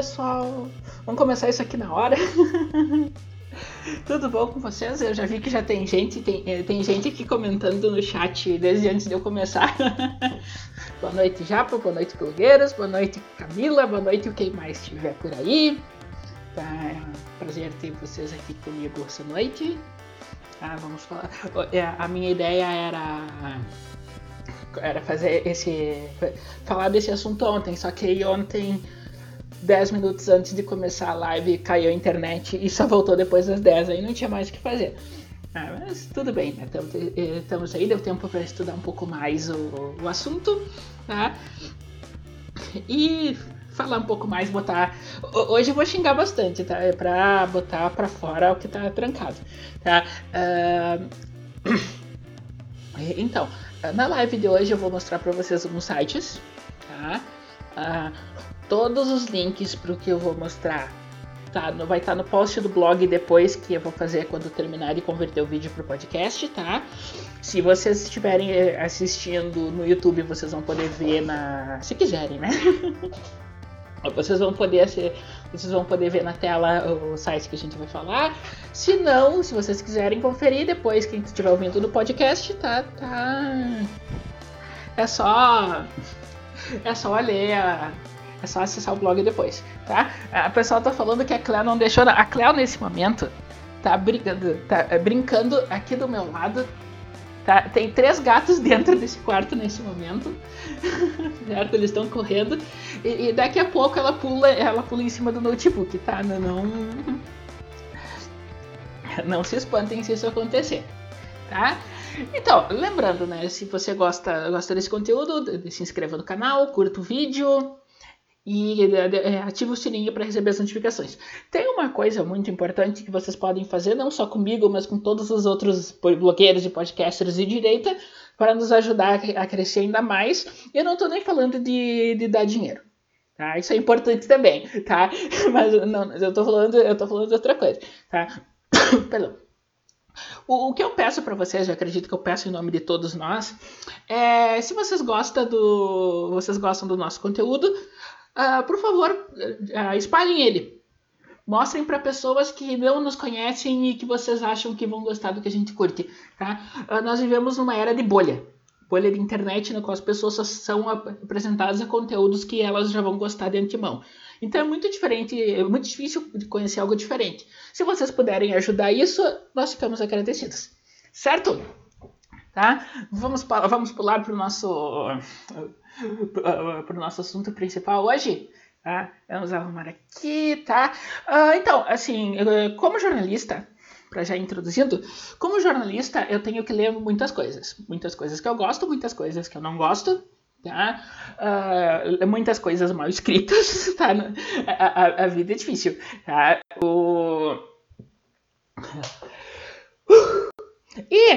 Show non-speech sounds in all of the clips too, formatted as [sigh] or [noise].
pessoal. Vamos começar isso aqui na hora. [laughs] Tudo bom com vocês? Eu já vi que já tem gente, tem, eh, tem gente aqui comentando no chat desde antes de eu começar. [laughs] boa noite, Japa, boa noite, Pelgueiras, boa noite, Camila, boa noite, o quem mais estiver por aí. Tá, é um prazer ter vocês aqui comigo essa noite. Tá, vamos falar. É, a minha ideia era era fazer esse falar desse assunto ontem, só que ontem 10 minutos antes de começar a live caiu a internet e só voltou depois das 10, aí não tinha mais o que fazer. Ah, mas tudo bem, né? Estamos aí, deu tempo para estudar um pouco mais o, o assunto, tá? E falar um pouco mais, botar. Hoje eu vou xingar bastante, tá? É pra botar pra fora o que tá trancado, tá? Uh... [clears throat] Então, na live de hoje eu vou mostrar para vocês alguns sites, tá? Uh, todos os links para o que eu vou mostrar tá, vai estar tá no post do blog depois que eu vou fazer quando terminar de converter o vídeo para o podcast, tá? Se vocês estiverem eh, assistindo no YouTube, vocês vão poder ver na, se quiserem, né? [laughs] Vocês vão poder vocês vão poder ver na tela o site que a gente vai falar. Se não, se vocês quiserem conferir depois quem estiver ouvindo no podcast, tá, tá. É só é só ler a, é só acessar o blog depois, tá? A pessoa tá falando que a Cleo não deixou. A Cleo nesse momento tá brincando, tá é, brincando aqui do meu lado. Tá? Tem três gatos dentro desse quarto nesse momento, [laughs] certo? Eles estão correndo e, e, daqui a pouco ela pula, ela pula em cima do notebook, tá? Não, não, [laughs] não se espantem se isso acontecer, tá? Então, lembrando, né? Se você gosta, gosta desse conteúdo, se inscreva no canal, curta o vídeo, e é, ative o sininho para receber as notificações. Tem uma coisa muito importante que vocês podem fazer, não só comigo, mas com todos os outros blogueiros e podcasters de direita, para nos ajudar a crescer ainda mais. Eu não estou nem falando de, de dar dinheiro. Tá? Isso é importante também, tá? [laughs] Mas não, eu estou falando, eu tô falando de outra coisa, tá? [coughs] Perdão. O, que eu peço para vocês, eu acredito que eu peço em nome de todos nós, é se vocês gostam do, vocês gostam do nosso conteúdo, uh, por favor, uh, espalhem ele. Mostrem para pessoas que não nos conhecem e que vocês acham que vão gostar do que a gente curte. Tá? Uh, nós vivemos numa era de bolha. Bolha de internet na qual as pessoas são apresentadas a conteúdos que elas já vão gostar de antemão. Então é muito diferente, é muito difícil de conhecer algo diferente. Se vocês puderem ajudar isso, nós ficamos agradecidos. Certo? Tá? Vamos, vamos pular para o nosso [laughs] para o nosso assunto principal hoje. Tá? Vamos arrumar aqui, tá? Uh, então, assim, como jornalista, para já introduzindo, como jornalista eu tenho que ler muitas coisas. Muitas coisas que eu gosto, muitas coisas que eu não gosto. Tá? Uh, muitas coisas mal escritas, [laughs] tá? A, a, a vida é difícil, tá? O... E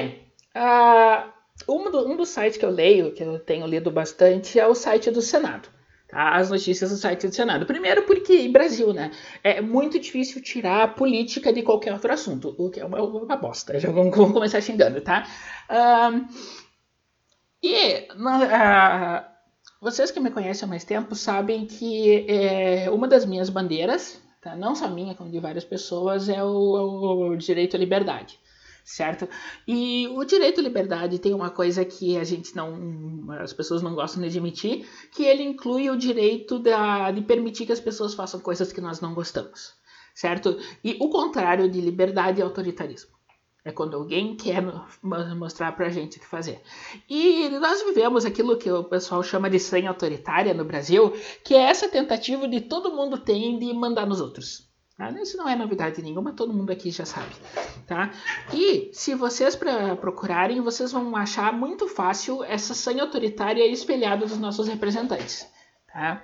uh, um, do, um dos sites que eu leio, que eu tenho lido bastante, é o site do Senado. Tá? As notícias do site do Senado. Primeiro porque, Brasil, né? É muito difícil tirar a política de qualquer outro assunto, o que é uma, uma bosta. Já vamos, vamos começar xingando, tá? Um, e uh, vocês que me conhecem há mais tempo sabem que é, uma das minhas bandeiras, tá? não só minha, como de várias pessoas, é o, o direito à liberdade certo? E o direito à liberdade tem uma coisa que a gente não, as pessoas não gostam de admitir, que ele inclui o direito da, de permitir que as pessoas façam coisas que nós não gostamos, certo? E o contrário de liberdade é autoritarismo. É quando alguém quer mostrar pra gente o que fazer. E nós vivemos aquilo que o pessoal chama de senha autoritária no Brasil, que é essa tentativa de todo mundo tem de mandar nos outros. Tá? Isso não é novidade nenhuma, todo mundo aqui já sabe. Tá? E se vocês procurarem, vocês vão achar muito fácil essa senha autoritária espelhada dos nossos representantes. Tá?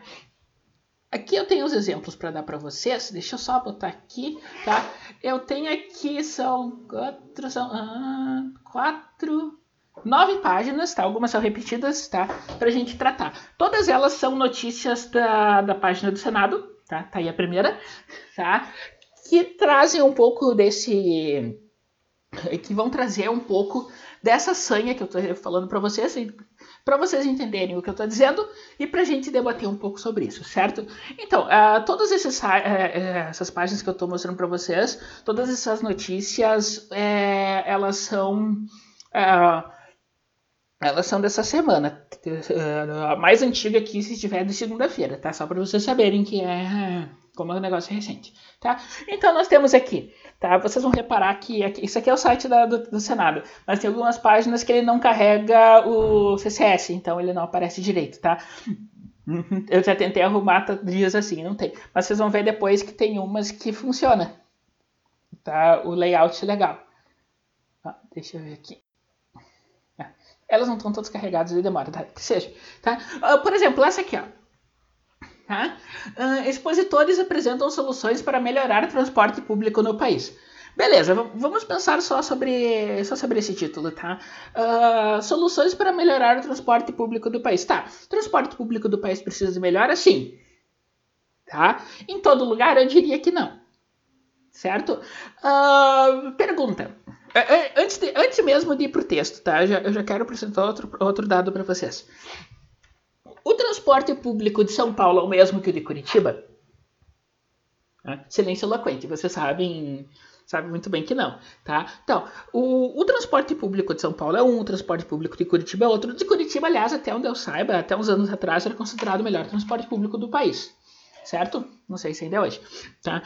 Aqui eu tenho os exemplos para dar para vocês. Deixa eu só botar aqui, tá? Eu tenho aqui são quatro, são ah, quatro, nove páginas, tá? Algumas são repetidas, tá? Para a gente tratar. Todas elas são notícias da, da página do Senado, tá? Tá aí a primeira, tá? Que trazem um pouco desse que vão trazer um pouco dessa sanha que eu estou falando para vocês, para vocês entenderem o que eu estou dizendo e para a gente debater um pouco sobre isso, certo? Então, uh, todas esses, uh, essas páginas que eu estou mostrando para vocês, todas essas notícias, é, elas são elas são dessa semana. A mais antiga aqui, se estiver de segunda-feira, tá? Só para vocês saberem que é como é um negócio recente, tá? Então nós temos aqui, tá? Vocês vão reparar que aqui, isso aqui é o site da, do, do, Senado, mas tem algumas páginas que ele não carrega o CCS, então ele não aparece direito, tá? Eu já tentei arrumar dias assim, não tem. Mas vocês vão ver depois que tem umas que funciona, tá? O layout é legal. Deixa eu ver aqui é, elas não estão todas carregadas e demora, tá? Que seja, tá? Uh, por exemplo, essa aqui, ó. Tá? Uh, expositores apresentam soluções para melhorar o transporte público no país. Beleza, vamos pensar só sobre, só sobre esse título, tá? Uh, soluções para melhorar o transporte público do país. Tá, transporte público do país precisa de melhora? Sim. Tá? Em todo lugar eu diria que não. Certo? Uh, pergunta. Antes, de, antes mesmo de ir para o texto, tá? Eu já, eu já quero apresentar outro, outro dado para vocês. O transporte público de São Paulo é o mesmo que o de Curitiba? É, silêncio eloquente, vocês sabem, sabem muito bem que não, tá? Então, o, o, transporte público de São Paulo é um, o transporte público de Curitiba é outro. De Curitiba, aliás, até onde eu saiba, até uns anos atrás, era considerado o melhor transporte público do país, certo? Não sei se ainda é hoje, tá?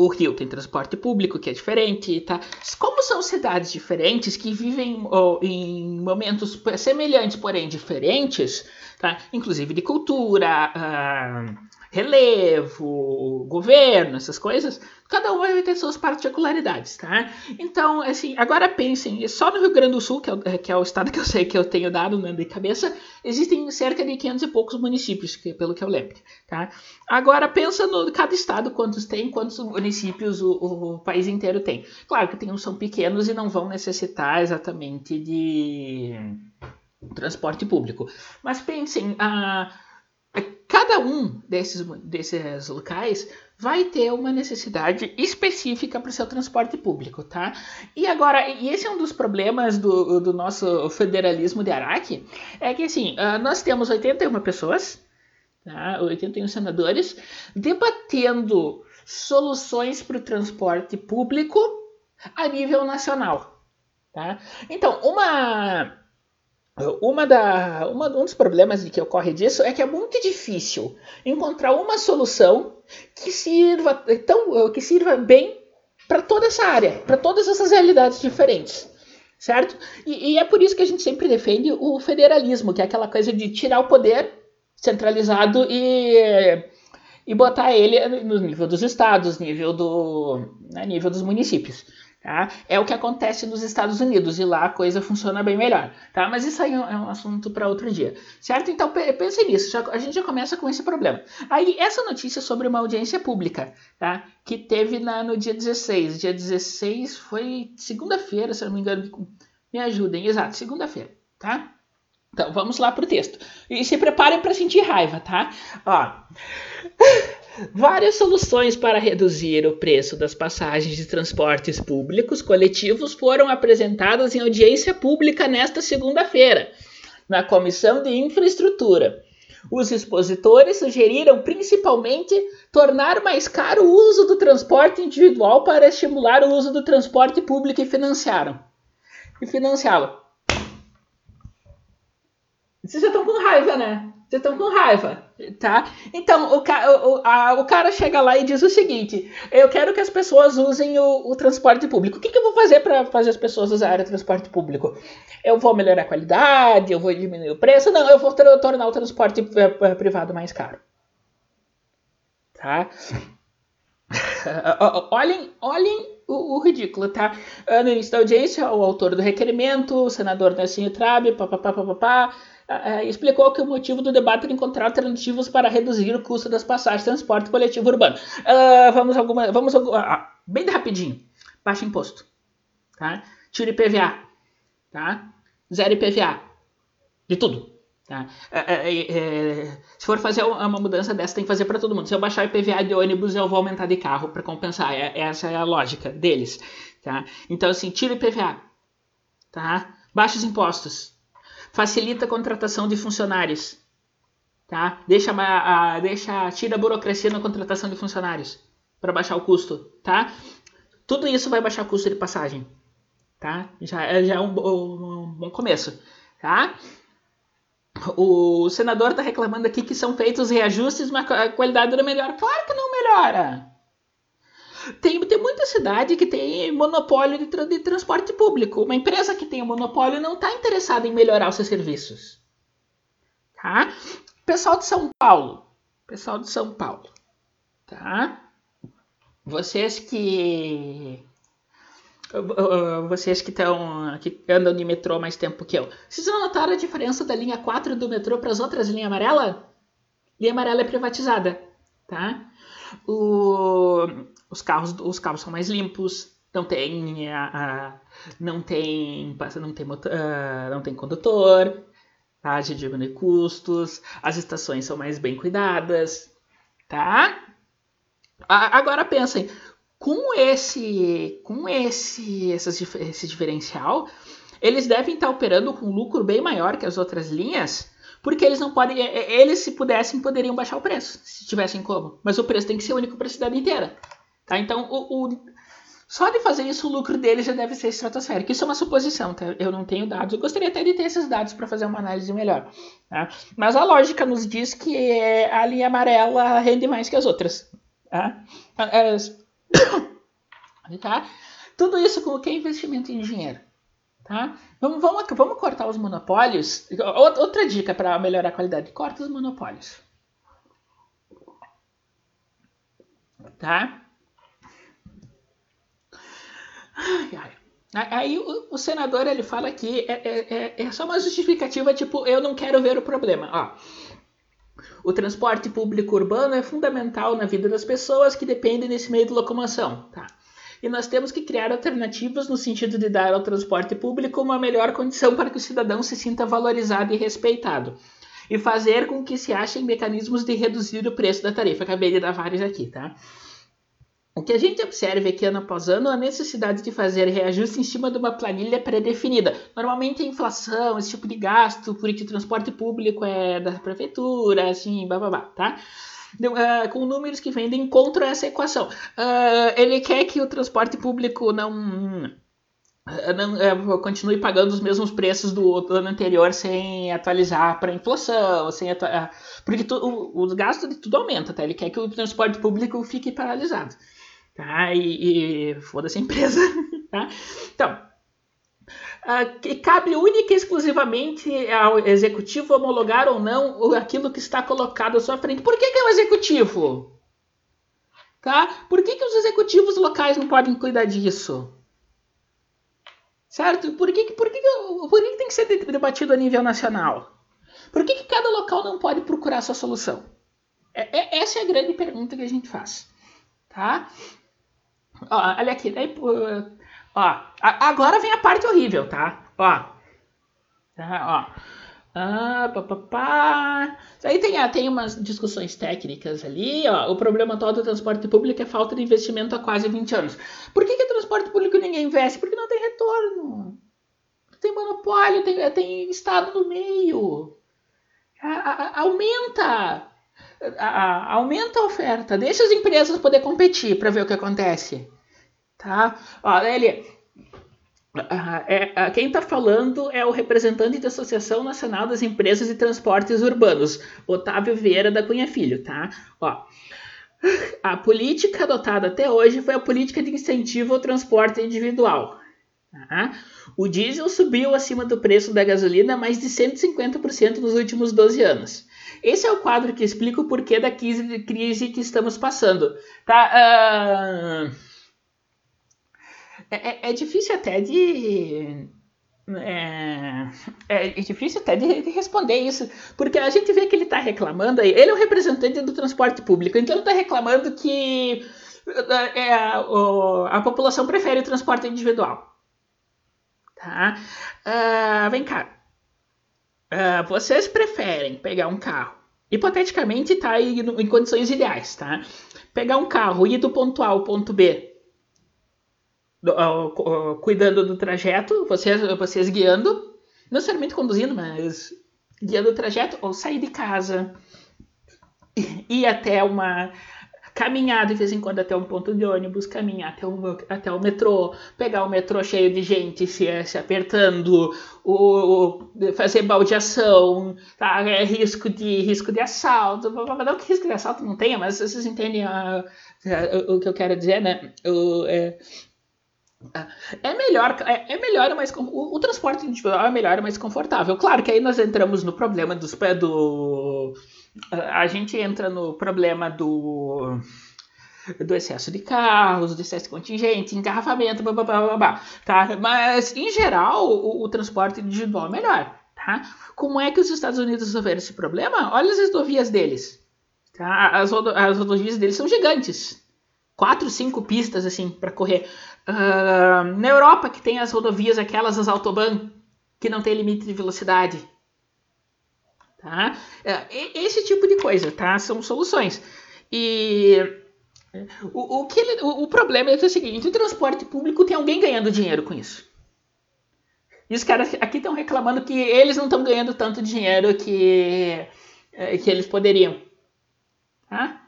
O Rio tem transporte público, que é diferente, tá? Como são cidades diferentes, que vivem oh, em momentos semelhantes, porém diferentes, tá? Inclusive de cultura, uh, relevo, governo, essas coisas, cada uma vai ter suas particularidades, tá? Então, assim, agora pensem, só no Rio Grande do Sul, que é o, que é o estado que eu sei que eu tenho dado né, de cabeça, existem cerca de 500 e poucos municípios, que, pelo que eu lembro, tá? Agora, pensa no cada estado, quantos tem, quantos municípios o, o país inteiro tem. Claro que tem uns são pequenos e não vão necessitar exatamente de transporte público. Mas pensem, a... Uh, cada um desses, desses locais vai ter uma necessidade específica para o seu transporte público, tá? E agora, e esse é um dos problemas do, do nosso federalismo de Araque, é que assim, uh, nós temos 81 pessoas, tá? 81 senadores, debatendo soluções para o transporte público a nível nacional, tá? Então, uma uma da, uma, um dos problemas que ocorre disso é que é muito difícil encontrar uma solução que sirva, tão, que sirva bem para toda essa área, para todas essas realidades diferentes. Certo? E, e, é por isso que a gente sempre defende o federalismo, que é aquela coisa de tirar o poder centralizado e, e botar ele no nível dos estados, nível, do, né, nível dos municípios. Tá? É o que acontece nos Estados Unidos e lá a coisa funciona bem melhor. Tá? Mas isso aí é um assunto para outro dia. Certo? Então pense nisso. Já, a gente já começa com esse problema. Aí, essa notícia sobre uma audiência pública tá? que teve na, no dia 16. Dia 16 foi segunda-feira, se não me engano. Me ajudem. Exato, segunda-feira. Tá? Então, vamos lá pro texto. E se preparem para sentir raiva, tá? Ó. Várias soluções para reduzir o preço das passagens de transportes públicos coletivos foram apresentadas em audiência pública nesta segunda-feira, na Comissão de Infraestrutura. Os expositores sugeriram principalmente tornar mais caro o uso do transporte individual para estimular o uso do transporte público e. E financiá-lo. Vocês já estão com raiva, né? Vocês estão com raiva, tá? Então, o, ca o, a, o, cara chega lá e diz o seguinte: eu quero que as pessoas usem o, o transporte público. O que, que eu vou fazer para fazer as pessoas usarem o transporte público? Eu vou melhorar a qualidade? Eu vou diminuir o preço? Não, eu vou tornar o transporte eh, privado mais caro. Tá? [laughs] olhem, olhem o, o, ridículo, tá? No início da audiência, o autor do requerimento, o senador Nelsinho Trabe, papapá, papapá, uh, explicou que o motivo do debate era encontrar alternativas para reduzir o custo das passagens de transporte coletivo urbano. Uh, vamos alguma, vamos uh, bem rapidinho. Baixa imposto, tá? Tira IPVA, tá? Zero IPVA, de tudo. Tá? É, é, é, se for fazer uma mudança dessa, tem que fazer para todo mundo. Se eu baixar o IPVA de ônibus, eu vou aumentar de carro para compensar. É, essa é a lógica deles. Tá? Então, assim, tira o IPVA. Tá? Baixa os impostos. Facilita a contratação de funcionários. Tá? Deixa, a, a, deixa, tira a burocracia na contratação de funcionários para baixar o custo. Tá? Tudo isso vai baixar o custo de passagem. Tá? Já, é, já é um, um, um bom começo. Tá? O senador está reclamando aqui que são feitos reajustes, mas a qualidade não melhora. Claro que não melhora. Tem, tem muita cidade que tem monopólio de, tra de transporte público. Uma empresa que tem um monopólio não está interessada em melhorar os seus serviços. Tá? Pessoal de São Paulo. Pessoal de São Paulo. Tá? Vocês que vocês que estão que andam de metrô mais tempo que eu. Vocês não notaram a diferença da linha 4 do metrô para as outras linhas amarela? Linha amarela é privatizada, tá? O, os carros os carros são mais limpos, não tem a, não tem não tem motor, uh, não tem condutor, tá? De diminuir custos, as estações são mais bem cuidadas, tá? Agora pensem, com esse, com esse, esse diferencial, eles devem estar operando com um lucro bem maior que as outras linhas, porque eles não podem, eles se pudessem poderiam baixar o preço, se tivessem como, mas o preço tem que ser único para a cidade inteira, tá? Então, o, o, só de fazer isso o lucro deles já deve ser estratosférico. Isso é uma suposição, tá? Eu não tenho dados. Eu gostaria até de ter esses dados para fazer uma análise melhor. Tá? Mas a lógica nos diz que a linha amarela rende mais que as outras. Tá? [coughs] tá? Tudo isso com o que é investimento em dinheiro. Tá? Vamos, vamos, vamos cortar os monopólios. Outra dica para melhorar a qualidade: corta os monopólios. Tá? Ai, ai. Aí o, o, senador ele fala que é, é, é, é, só uma justificativa, tipo, eu não quero ver o problema. Ó, o transporte público urbano é fundamental na vida das pessoas que dependem desse meio de locomoção. Tá? E nós temos que criar alternativas no sentido de dar ao transporte público uma melhor condição para que o cidadão se sinta valorizado e respeitado. E fazer com que se achem mecanismos de reduzir o preço da tarifa. Acabei de dar vários aqui, tá? O que a gente observa aqui ano após ano é a necessidade de fazer reajuste em cima de uma planilha pré-definida. Normalmente a inflação, esse tipo de gasto, porque o transporte público é da prefeitura, assim, blá, tá? Uh, com números que vendem contra essa equação. Uh, ele quer que o transporte público não, uh, não continue pagando os mesmos preços do, ano anterior sem atualizar para inflação, sem porque tu, o, os gastos de tudo aumenta, tá? Ele quer que o transporte público fique paralisado tá? E, e foda-se a empresa, [laughs] tá? Então, uh, que cabe única e exclusivamente ao executivo homologar ou não aquilo que está colocado à sua frente. Por que, que é o executivo? Tá? Por que, que os executivos locais não podem cuidar disso? Certo? Por que, por que, por que, que tem que ser debatido a nível nacional? Por que, que cada local não pode procurar sua solução? É, é, essa é a grande pergunta que a gente faz. Tá? Ó, olha aqui, daí, ó, agora vem a parte horrível, tá? Ó, ó. Ah, pá, pá, pá. Aí tem, ah, tem umas discussões técnicas ali. Ó. O problema atual do transporte público é falta de investimento há quase 20 anos. Por que, que transporte público ninguém investe? Porque não tem retorno. Tem monopólio, tem, tem Estado no meio. A, a, aumenta a, aumenta a oferta, deixa as empresas poder competir para ver o que acontece. Tá? Olha ele. É, quem está falando é o representante da Associação Nacional das Empresas de Transportes Urbanos, Otávio Vieira da Cunha Filho, tá? Ó, a política adotada até hoje foi a política de incentivo ao transporte individual. Tá? O diesel subiu acima do preço da gasolina mais de 150% nos últimos 12 anos. Esse é o quadro que explica o porquê da crise que estamos passando. Tá? Uh... É, é, difícil até de. É, é, difícil até de, de, responder isso, porque a gente vê que ele está reclamando, ele é o representante do transporte público, então ele está reclamando que é, a, a população prefere o transporte individual. Tá? Uh, vem cá. Uh, vocês preferem pegar um carro, hipoteticamente tá aí em condições ideais, tá? Pegar um carro e ir do ponto A ao ponto B, uh, cuidando do trajeto, vocês, vocês guiando, não necessariamente conduzindo, mas guiando o trajeto, ou sair de casa, ir até uma caminhar de vez em quando até um ponto de ônibus, caminhar até o, até o metrô, pegar o metrô cheio de gente se, se apertando, o, fazer baldeação, tá? é, risco, de, risco de assalto, não que risco de assalto não tenha, mas vocês entendem a, a, o que eu quero dizer, né? O, é, é melhor, é, é melhor, mas o, o, transporte individual é melhor, mais confortável. Claro que aí nós entramos no problema dos do a gente entra no problema do do excesso de carros, do excesso de contingente, engarrafamento, blá, blá, blá, blá, tá? Mas, em geral, o, o, transporte individual é melhor, tá? Como é que os Estados Unidos resolveram esse problema? Olha as rodovias deles, tá? As, as rodovias deles são gigantes. Quatro, cinco pistas, assim, para correr. Uh, na Europa, que tem as rodovias, aquelas, as Autobahn, que não tem limite de velocidade, Tá? É, esse tipo de coisa, tá? São soluções. E o, o, que ele, o, o problema é, é o seguinte: o transporte público tem alguém ganhando dinheiro com isso. E os caras aqui estão reclamando que eles não estão ganhando tanto dinheiro que, é, que eles poderiam. Tá?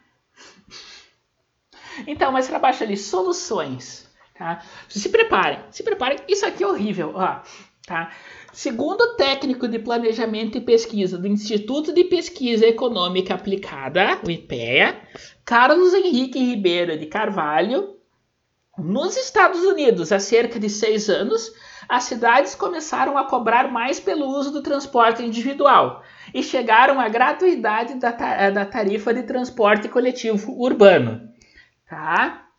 Então, mas para baixo ali, soluções. Tá? Se preparem, se preparem. Isso aqui é horrível. Ó, tá? Segundo o técnico de planejamento e pesquisa do Instituto de Pesquisa Econômica Aplicada, o IPEA, Carlos Henrique Ribeiro de Carvalho, nos Estados Unidos, há cerca de seis anos, as cidades começaram a cobrar mais pelo uso do transporte individual e chegaram à gratuidade da, da tarifa de transporte coletivo urbano. Tá?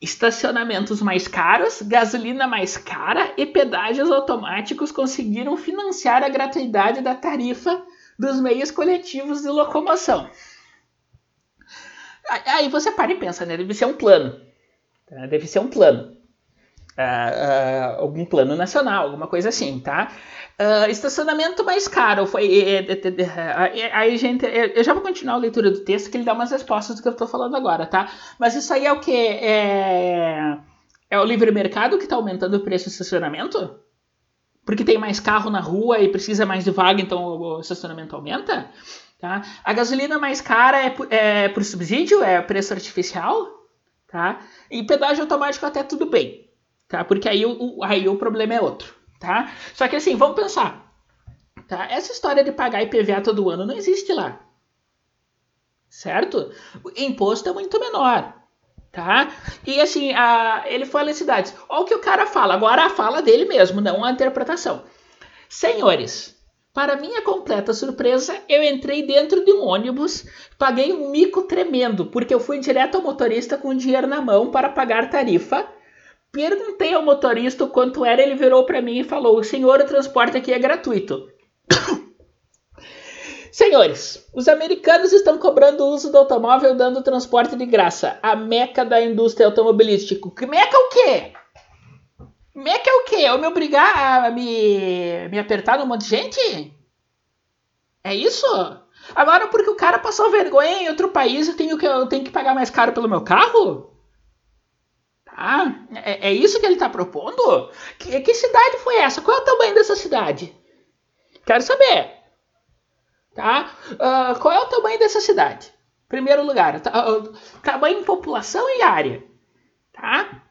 Estacionamentos mais caros, gasolina mais cara e pedágios automáticos conseguiram financiar a gratuidade da tarifa dos meios coletivos de locomoção. Aí você para e pensa, né? Deve ser um plano. Tá? Deve ser um plano. Uh, algum plano nacional, alguma coisa assim, tá? Uh, estacionamento mais caro foi. Aí, gente, eu já vou continuar a leitura do texto que ele dá umas respostas do que eu estou falando agora, tá? Mas isso aí é o que? É, é o livre mercado que está aumentando o preço do estacionamento? Porque tem mais carro na rua e precisa mais de vaga, então o estacionamento aumenta? Tá? A gasolina mais cara é por, é por subsídio, é preço artificial, tá? E pedágio automático até tudo bem, tá? Porque aí o, aí o problema é outro tá? Só que assim, vamos pensar, tá? Essa história de pagar IPVA todo ano não existe lá, certo? O imposto é muito menor, tá? E assim, a, ele fala em cidades. Olha o que o cara fala, agora a fala dele mesmo, não a interpretação. Senhores, para minha completa surpresa, eu entrei dentro de um ônibus, paguei um mico tremendo, porque eu fui direto ao motorista com dinheiro na mão para pagar tarifa Perguntei ao motorista quanto era, ele virou para mim e falou: Senhor, o transporte aqui é gratuito. [coughs] Senhores, os americanos estão cobrando o uso do automóvel dando transporte de graça. A meca da indústria automobilística. Meca o quê? Meca é o quê? Eu me obrigar a me, me apertar num monte de gente? É isso? Agora, porque o cara passou vergonha em outro país, eu tenho que, eu tenho que pagar mais caro pelo meu carro? Ah, é, é isso que ele está propondo? Que, que cidade foi essa? Qual é o tamanho dessa cidade? Quero saber. Tá? Uh, qual é o tamanho dessa cidade? Primeiro lugar, uh, tamanho, população e área. Tá?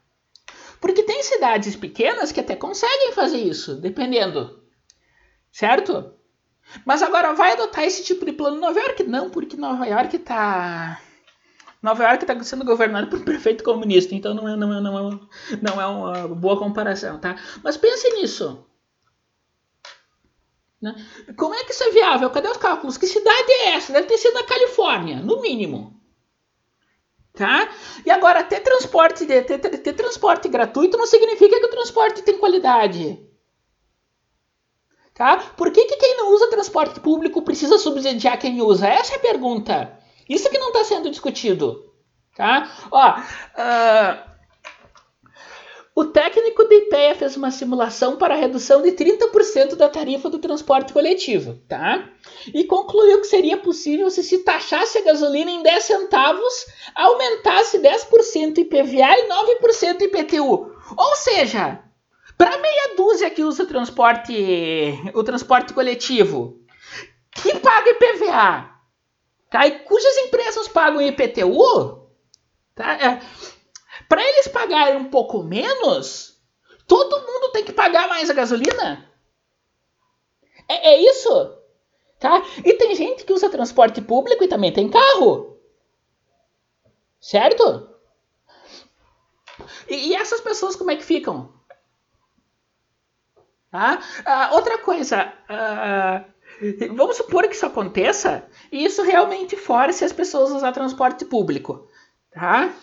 Porque tem cidades pequenas que até conseguem fazer isso, dependendo. Certo? Mas agora vai adotar esse tipo de plano Nova York? Não, porque Nova York está Nova York está sendo governada por um prefeito comunista, então não é, não, é, não, é, não é uma boa comparação, tá? Mas pense nisso. Né? Como é que isso é viável? Cadê os cálculos? Que cidade é essa? Deve ter sido na Califórnia, no mínimo. Tá? E agora, ter transporte, ter, ter, ter transporte gratuito não significa que o transporte tem qualidade. Tá? Por que, que quem não usa transporte público precisa subsidiar quem usa? Essa é a pergunta. Isso que não está sendo discutido. Tá? Ó, uh, o técnico da IPEA fez uma simulação para a redução de 30% da tarifa do transporte coletivo, tá? E concluiu que seria possível se se taxasse a gasolina em 10 centavos, aumentasse 10% IPVA e 9% IPTU. Ou seja, Para meia dúzia que usa o transporte, o transporte coletivo, que paga IPVA, tá? E cujas empresas pagam IPTU, tá? É, para eles pagarem um pouco menos, todo mundo tem que pagar mais a gasolina. É, é isso, tá? E tem gente que usa transporte público e também tem carro, certo? E, e essas pessoas como é que ficam? Tá? Ah, outra coisa, ah, vamos supor que isso aconteça e isso realmente force as pessoas a usar transporte público. Tá?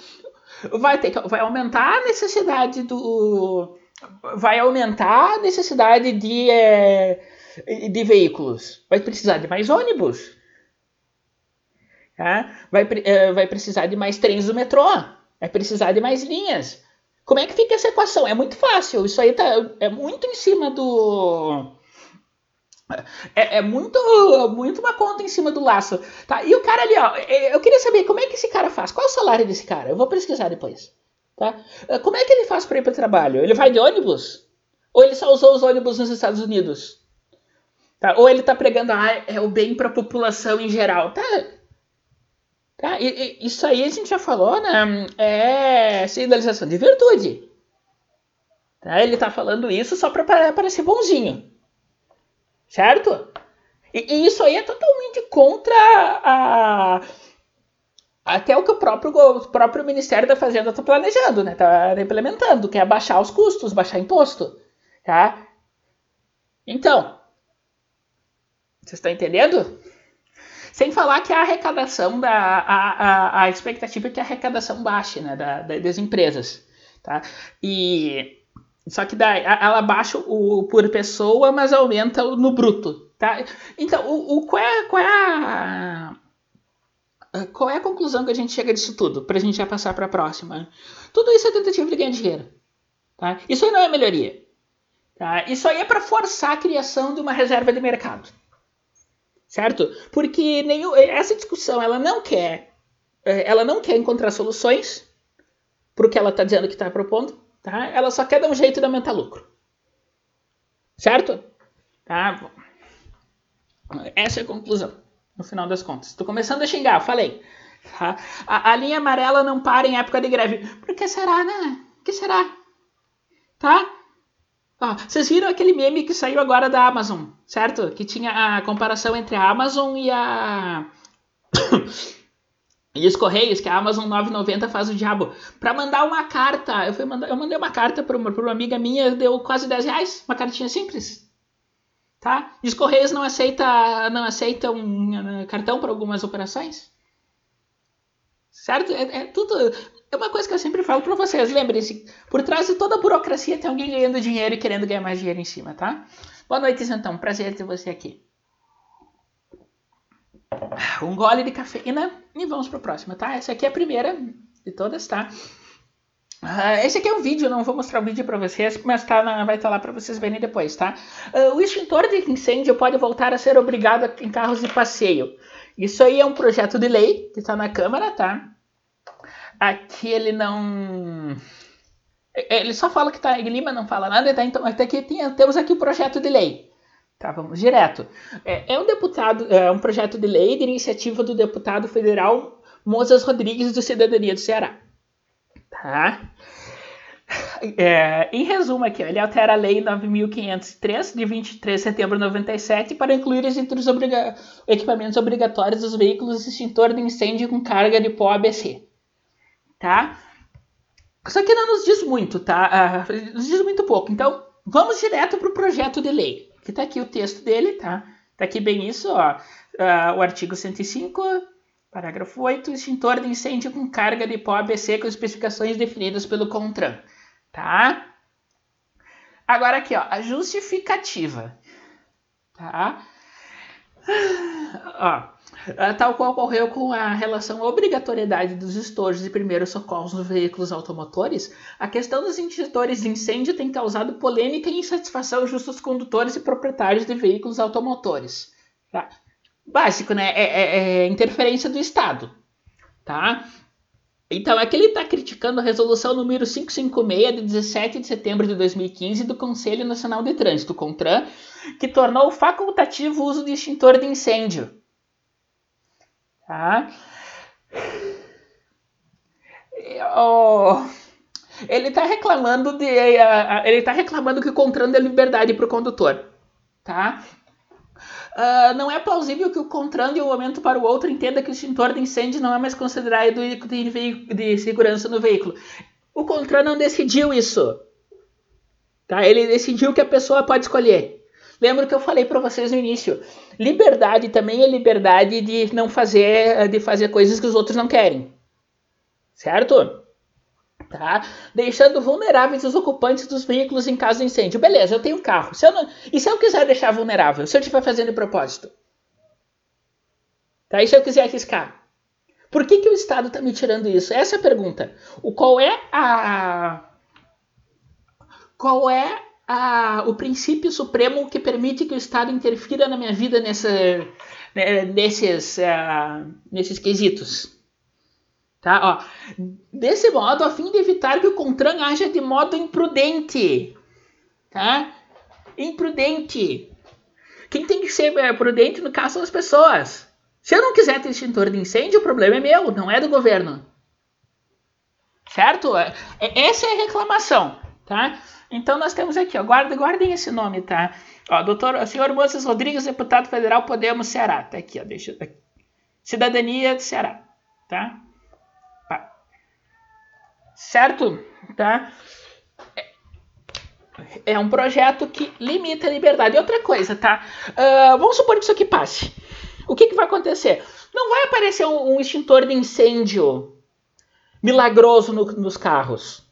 Vai, ter que, vai aumentar a necessidade do. Vai aumentar a necessidade de, é, de veículos. Vai precisar de mais ônibus. Tá? Vai, é, vai precisar de mais trens do metrô. Vai precisar de mais linhas. Como é que fica essa equação? É muito fácil. Isso aí tá, é muito em cima do. É, é, muito, muito uma conta em cima do laço. Tá? E o cara ali, ó, é, eu queria saber como é que esse cara faz. Qual é o salário desse cara? Eu vou pesquisar depois. Tá? Como é que ele faz para ir para o trabalho? Ele vai de ônibus? Ou ele só usou os ônibus nos Estados Unidos? Tá? Ou ele está pregando ah, é o bem para a população em geral? Tá, Tá? E, e, isso aí a gente já falou, né? É sinalização de virtude. Tá? Ele está falando isso só para parecer bonzinho. Certo? E, e, isso aí é totalmente contra a, até o que o próprio, o próprio Ministério da Fazenda está planejando, né? Está implementando, que é baixar os custos, baixar imposto. Tá? Então, vocês estão entendendo? Sem falar que a arrecadação da. A, a, a expectativa é que a arrecadação baixe né, da, das empresas. Tá? E. Só que daí, ela baixa o por pessoa, mas aumenta no bruto. Tá? Então, o, o, qual, é, qual, é a, qual é a conclusão que a gente chega disso tudo? Para a gente já passar para a próxima. Tudo isso é tentativa de ganhar dinheiro. Tá? Isso aí não é melhoria. Tá? Isso aí é para forçar a criação de uma reserva de mercado certo? Porque nenhum, essa discussão ela não quer é, ela não quer encontrar soluções para o que ela está dizendo que está propondo, tá? Ela só quer dar um jeito de aumentar lucro, certo? Tá? Essa é a conclusão, no final das contas. Estou começando a xingar, falei. Tá? A, a, linha amarela não para em época de greve. Por que será, né? Por que será? Tá? Ah, vocês viram aquele meme que saiu agora da Amazon, certo? Que tinha a comparação entre a Amazon e a. [coughs] e os Correios, que a Amazon 9,90 faz o diabo. Pra mandar uma carta, eu, fui mandar, eu mandei uma carta pra uma, pra uma amiga minha, deu quase 10 reais, uma cartinha simples. Tá? E os Correios não, aceita, não aceitam uh, cartão para algumas operações. Certo? É, é tudo. É uma coisa que eu sempre falo para vocês. Lembrem-se, por trás de toda a burocracia tem alguém ganhando dinheiro e querendo ganhar mais dinheiro em cima, tá? Boa noite, então. Prazer ter você aqui. Um gole de cafeína e vamos para a próxima, tá? Essa aqui é a primeira de todas, tá? Uh, esse aqui é um vídeo, não vou mostrar o vídeo para vocês, mas tá na, vai estar tá lá para vocês verem depois, tá? Uh, o extintor de incêndio pode voltar a ser obrigado em carros de passeio. Isso aí é um projeto de lei que está na Câmara, tá? Aqui ele não. Ele só fala que está em Lima, não fala nada, tá? Então, até aqui tem, temos aqui o projeto de lei. Tá, vamos direto. É, é, um deputado, é um projeto de lei de iniciativa do deputado federal Mozas Rodrigues do Cidadania do Ceará. Tá? É, em resumo aqui, ele altera a Lei 9.503, de 23 de setembro de 97, para incluir entre os obriga equipamentos obrigatórios dos veículos extintor de incêndio com carga de pó ABC. Tá? Só que não nos diz muito, tá? Uh, nos diz muito pouco. Então, vamos direto para o projeto de lei. Que está aqui o texto dele, tá? Tá aqui bem isso, ó. Uh, o artigo 105, parágrafo 8, extintor de incêndio com carga de pó ABC com especificações definidas pelo CONTRAN tá? Agora aqui, ó, a justificativa, tá? Ó, tal qual ocorreu com a relação à obrigatoriedade dos estojos e primeiros socorros nos veículos automotores, a questão dos extintores de incêndio tem causado polêmica e insatisfação junto aos condutores e proprietários de veículos automotores. Tá? Básico, né? É, é, é interferência do Estado, tá? Então, aqui ele está criticando a resolução número 556 de 17 de setembro de 2015 do Conselho Nacional de Trânsito, CONTRAN, que tornou facultativo o uso de extintor de incêndio. Tá? Oh, ele está reclamando de, ele tá reclamando que o CONTRAN dê liberdade para o condutor, tá? Uh, não é plausível que o CONTRAN de um momento para o outro entenda que o extintor de incêndio não é mais considerado de, de segurança no veículo. O CONTRAN não decidiu isso. Tá? Ele decidiu que a pessoa pode escolher. Lembra que eu falei para vocês no início? Liberdade também é liberdade de não fazer, de fazer coisas que os outros não querem. Certo? Tá? Deixando vulneráveis os ocupantes dos veículos em caso de incêndio. Beleza, eu tenho um carro. Se não... E se eu quiser deixar vulnerável? Se eu estiver fazendo de propósito? Tá? E se eu quiser arriscar? Por que, que o Estado está me tirando isso? Essa é a pergunta. O, qual é a. Qual é a, o princípio supremo que permite que o Estado interfira na minha vida nessa, né, nesses, uh, nesses quesitos? Tá? Ó, desse modo, a fim de evitar que o CONTRAN haja de modo imprudente. Tá? Imprudente. Quem tem que ser é, prudente no caso são as pessoas. Se eu não quiser ter extintor de incêndio, o problema é meu, não é do governo. Certo? É, é, essa é a reclamação. Tá? Então nós temos aqui, ó, guardem, guardem esse nome, tá? Ó, doutor, senhor Moças Rodrigues, deputado federal Podemos Ceará. Tá aqui, ó, deixa aqui. Cidadania de Ceará, tá? certo? Tá? É um projeto que limita a liberdade. E outra coisa, tá? Uh, vamos supor que isso aqui passe. O que, que vai acontecer? Não vai aparecer um, um extintor de incêndio milagroso no, nos carros.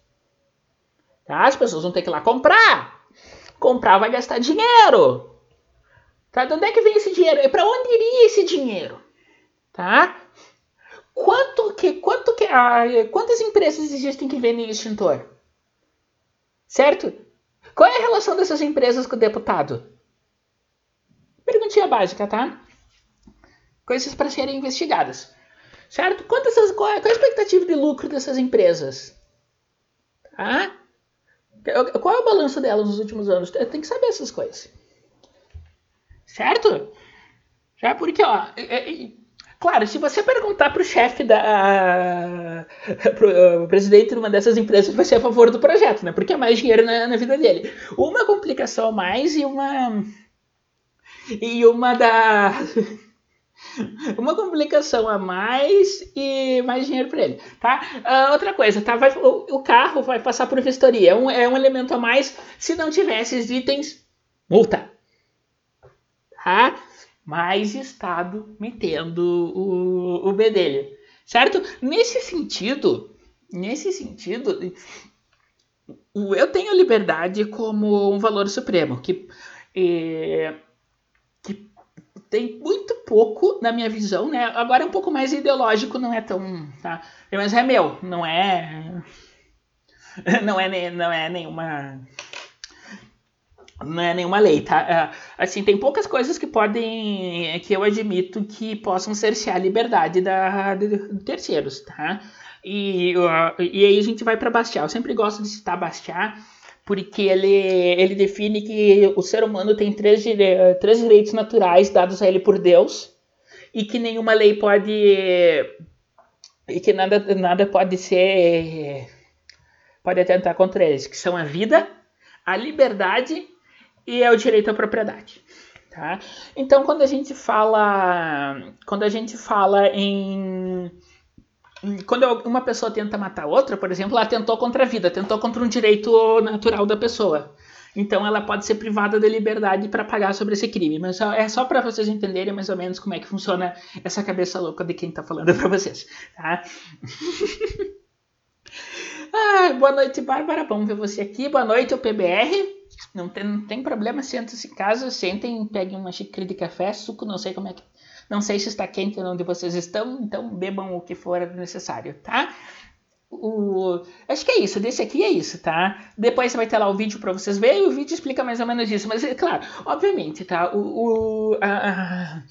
Tá? As pessoas vão ter que ir lá comprar. Comprar vai gastar dinheiro. Tá? De onde é que vem esse dinheiro? E para onde iria esse dinheiro? Tá? Quanto que, quanto que, ah, quantas empresas existem que vendem extintor? Certo? Qual é a relação dessas empresas com o deputado? Perguntinha básica, tá? Coisas para serem investigadas. Certo? Quantas, qual, é, qual é a expectativa de lucro dessas empresas? Tá? Qual é o balanço delas nos últimos anos? Tem que saber essas coisas. Certo? Já porque, ó, é, é, Claro, se você perguntar para o chefe da. [laughs] pro presidente de uma dessas empresas, vai ser a favor do projeto, né? Porque é mais dinheiro na, na vida dele. Uma complicação a mais e uma. E uma da. [laughs] [laughs] uma complicação a mais e mais dinheiro para ele, tá? Uh, outra coisa, tá? Vai, o, o, carro vai passar por vistoria, é um, é um elemento a mais. Se não tiver esses itens, multa, tá? mais Estado metendo o, o bedelho, certo? Nesse sentido, nesse sentido, eu tenho liberdade como um valor supremo, que, que tem muito pouco na minha visão, né? Agora é um pouco mais ideológico, não é tão, tá? Mas é meu, não é, [laughs] não é, não é nenhuma não é nenhuma lei, tá? É, assim, tem poucas coisas que podem, que eu admito que possam cercear a liberdade da, de, terceiros, tá? E, e aí a gente vai para Bastiat. Eu sempre gosto de citar Bastiat, porque ele, ele define que o ser humano tem três, dire, três direitos naturais dados a ele por Deus e que nenhuma lei pode e que nada, nada pode ser pode atentar contra eles, que são a vida, a liberdade e é o direito à propriedade. Tá? Então, quando a gente fala, quando a gente fala em quando uma pessoa tenta matar outra, por exemplo, ela tentou contra a vida, tentou contra um direito natural da pessoa. Então, ela pode ser privada da liberdade para pagar sobre esse crime. Mas é só para vocês entenderem mais ou menos como é que funciona essa cabeça louca de quem está falando para vocês. Tá? [laughs] ah, boa noite, Bárbara. Vamos ver você aqui. Boa noite, o PBR. Não tem, não tem problema, sentem-se em casa, sentem, peguem uma xícara de café, suco, não sei como é que. Não sei se está quente onde vocês estão, então bebam o que for necessário, tá? O, acho que é isso, desse aqui é isso, tá? Depois vai ter lá o vídeo para vocês verem o vídeo explica mais ou menos isso. Mas, é claro, obviamente, tá? O, o a,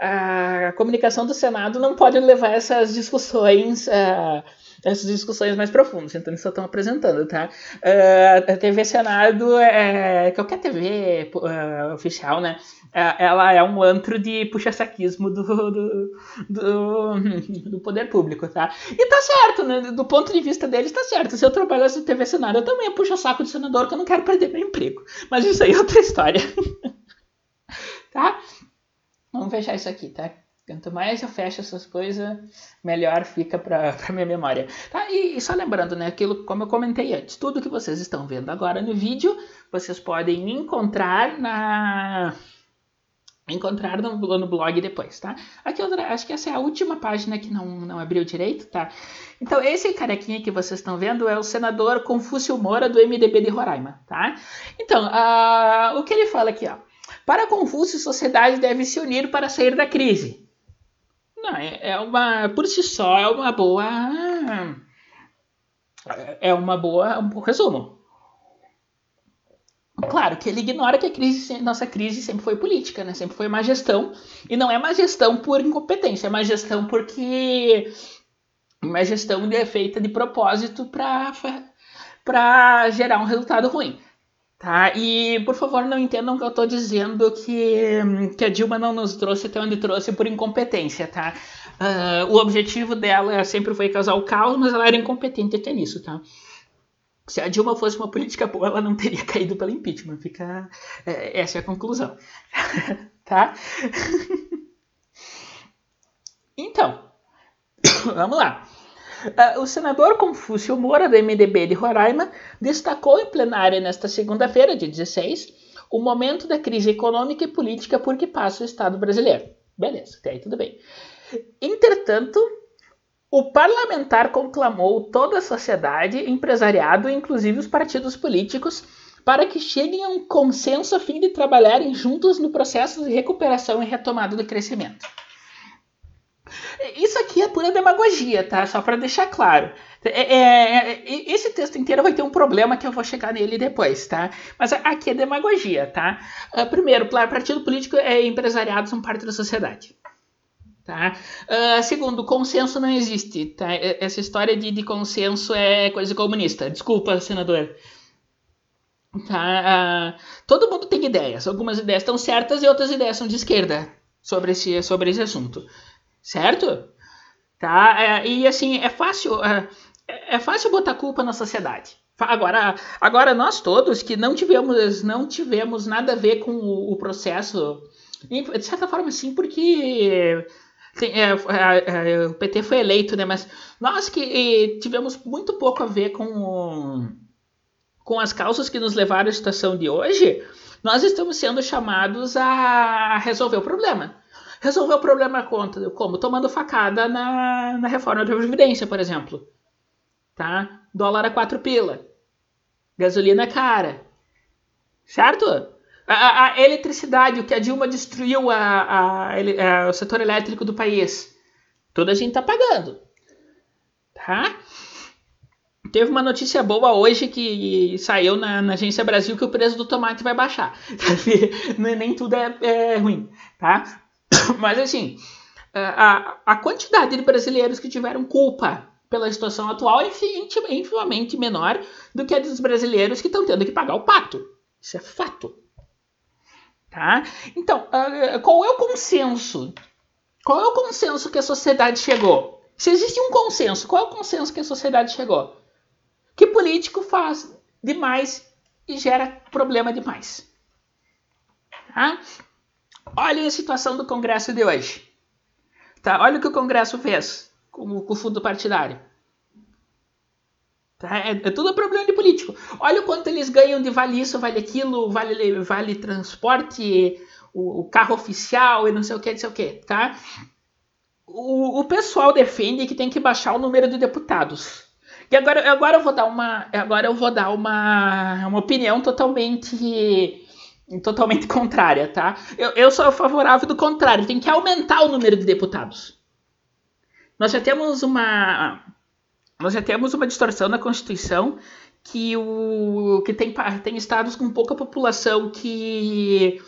a comunicação do Senado não pode levar essas discussões. Essas discussões mais profundas, então eles só estão apresentando, tá? Uh, a TV Senado, é, qualquer TV uh, oficial, né? ela é um antro de puxa-saquismo do, do, do, do, poder público, tá? E tá certo, né? Do ponto de vista deles, tá certo. Se eu trabalhasse na TV Senado, eu também puxo saco de senador, que eu não quero perder meu emprego. Mas isso aí é outra história. [laughs] tá? Vamos fechar isso aqui, tá? Quanto mais eu fecho essas coisas, melhor fica para [laughs] minha memória. Tá? E, e, só lembrando, né, aquilo como eu comentei antes, tudo que vocês estão vendo agora no vídeo, vocês podem encontrar na encontrar no, no blog depois, tá? Aqui outra, acho que essa é a última página que não, não abriu direito, tá? Então esse carequinha que vocês estão vendo é o senador Confúcio Moura do MDB de Roraima, tá? Então, uh, o que ele fala aqui, ó. Para Confúcio, sociedade deve se unir para sair da crise. Não, é, é uma, por si só, é uma boa, é uma boa, um resumo. Claro que ele ignora que a crise, nossa crise sempre foi política, né? Sempre foi má gestão. E não é má gestão por incompetência, é má gestão porque uma gestão é feita de propósito para gerar um resultado ruim. Tá? E, por favor, não entendam que eu estou dizendo que, que a Dilma não nos trouxe até onde trouxe por incompetência, tá? Uh, o objetivo dela sempre foi causar o caos, mas ela era incompetente até nisso, tá? Se a Dilma fosse uma política boa, ela não teria [laughs] caído pelo impeachment. Fica... É, essa é a conclusão. [laughs] tá? [laughs] então, [coughs] vamos lá. Uh, o senador Confúcio Moura, do MDB de Roraima, destacou em plenária nesta segunda-feira, dia 16, o momento da crise econômica e política por que passa o Estado brasileiro. Beleza, até aí tudo bem. Entretanto, o parlamentar conclamou toda a sociedade, empresariado inclusive os partidos políticos para que cheguem a um consenso a fim de trabalharem juntos no processo de recuperação e retomada do crescimento. Isso aqui é pura demagogia, tá? Só para deixar claro. É, é, é, esse texto inteiro vai ter um problema que eu vou chegar nele depois, tá? Mas aqui é demagogia, tá? Uh, primeiro, partido político é empresariado são parte da sociedade. Tá? Uh, segundo, consenso não existe. Tá? Essa história de, de consenso é coisa comunista. Desculpa, senador. Tá? Uh, todo mundo tem ideias. Algumas ideias estão certas e outras ideias são de esquerda sobre esse, sobre esse assunto certo? Tá? É, e assim, é fácil, é, é fácil botar culpa na sociedade. Agora, agora nós todos que não tivemos, não tivemos nada a ver com o, o processo, de certa forma sim, porque tem, é, é, é o PT foi eleito, né? Mas nós que tivemos muito pouco a ver com, o, com as causas que nos levaram à situação de hoje, nós estamos sendo chamados a resolver o problema resolver o problema conta, como? Tomando facada na, na reforma da Previdência, por exemplo. Tá? Dólar a 4 pila. Gasolina cara. Certo? A, a, a eletricidade, o que a Dilma destruiu a, a, o setor elétrico do país. Toda a gente tá pagando. Tá? Teve uma notícia boa hoje que saiu na, na, Agência Brasil que o preço do tomate vai baixar. [laughs] Nem tudo é, é ruim, tá? [laughs] Mas assim, a, a quantidade de brasileiros que tiveram culpa pela situação atual é infinitamente menor do que a dos brasileiros que estão tendo que pagar o pato. Isso é fato. Tá? Então, qual é o consenso? Qual é o consenso que a sociedade chegou? Se existe um consenso, qual é o consenso que a sociedade chegou? Que político faz demais e gera problema demais. Tá? Olha a situação do Congresso de hoje. Tá? Olha o que o Congresso fez com o fundo partidário. Tá? É, é, tudo problema de político. Olha o quanto eles ganham de vale isso, vale aquilo, vale, vale transporte, o, o carro oficial e não sei o que, não sei o que. Tá? O, o pessoal defende que tem que baixar o número de deputados. E agora, agora eu vou dar uma, agora eu vou dar uma, uma opinião totalmente totalmente [laughs] contrária, tá? Eu, eu sou favorável do contrário, tem que aumentar o número de deputados. Nós já temos uma nós já temos uma distorção na Constituição que o que tem, tem estados com pouca população que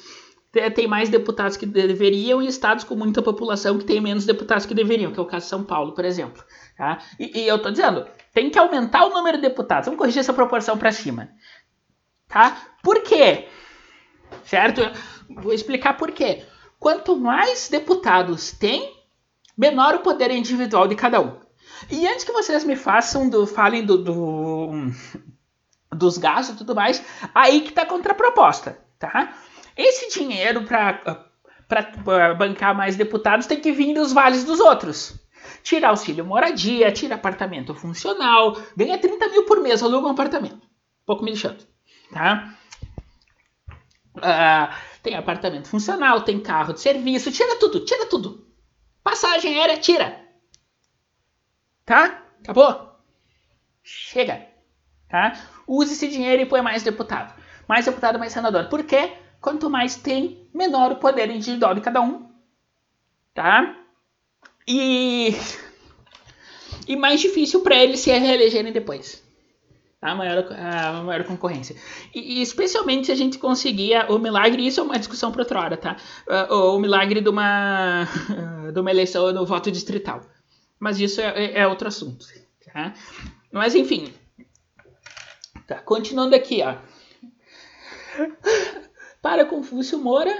tem mais deputados que deveriam e estados com muita população que tem menos deputados que deveriam, que é o caso de São Paulo, por exemplo. Tá? E, e eu estou dizendo, tem que aumentar o número de deputados. Vamos corrigir essa proporção para cima. Tá? Por quê? Certo? Vou explicar por quê. Quanto mais deputados tem, menor o poder individual de cada um. E antes que vocês me façam do, falem do, do dos gastos e tudo mais, aí que está a contraproposta, tá? Esse dinheiro para bancar mais deputados tem que vir dos vales dos outros. Tira auxílio moradia, tira apartamento funcional, ganha 30 mil por mês, aluga um apartamento. Pouco me deixando, tá? Uh, tem apartamento funcional, tem carro de serviço, tira tudo, tira tudo. Passagem aérea, tira. Tá? Acabou? Chega. Tá? Use esse dinheiro e põe mais deputado. Mais deputado, mais senador. Por quê? Quanto mais tem, menor o poder individual de cada um. Tá? E, e mais difícil para eles se reelegerem depois. A, maior, a maior concorrência. E, e, especialmente se a gente conseguir o milagre, isso é uma discussão para outra hora, tá? O, o milagre de uma, [laughs] de uma eleição no voto distrital. Mas isso é, é, é outro assunto. Tá? Mas enfim. Tá, continuando aqui, ó. Para Confúcio Moura,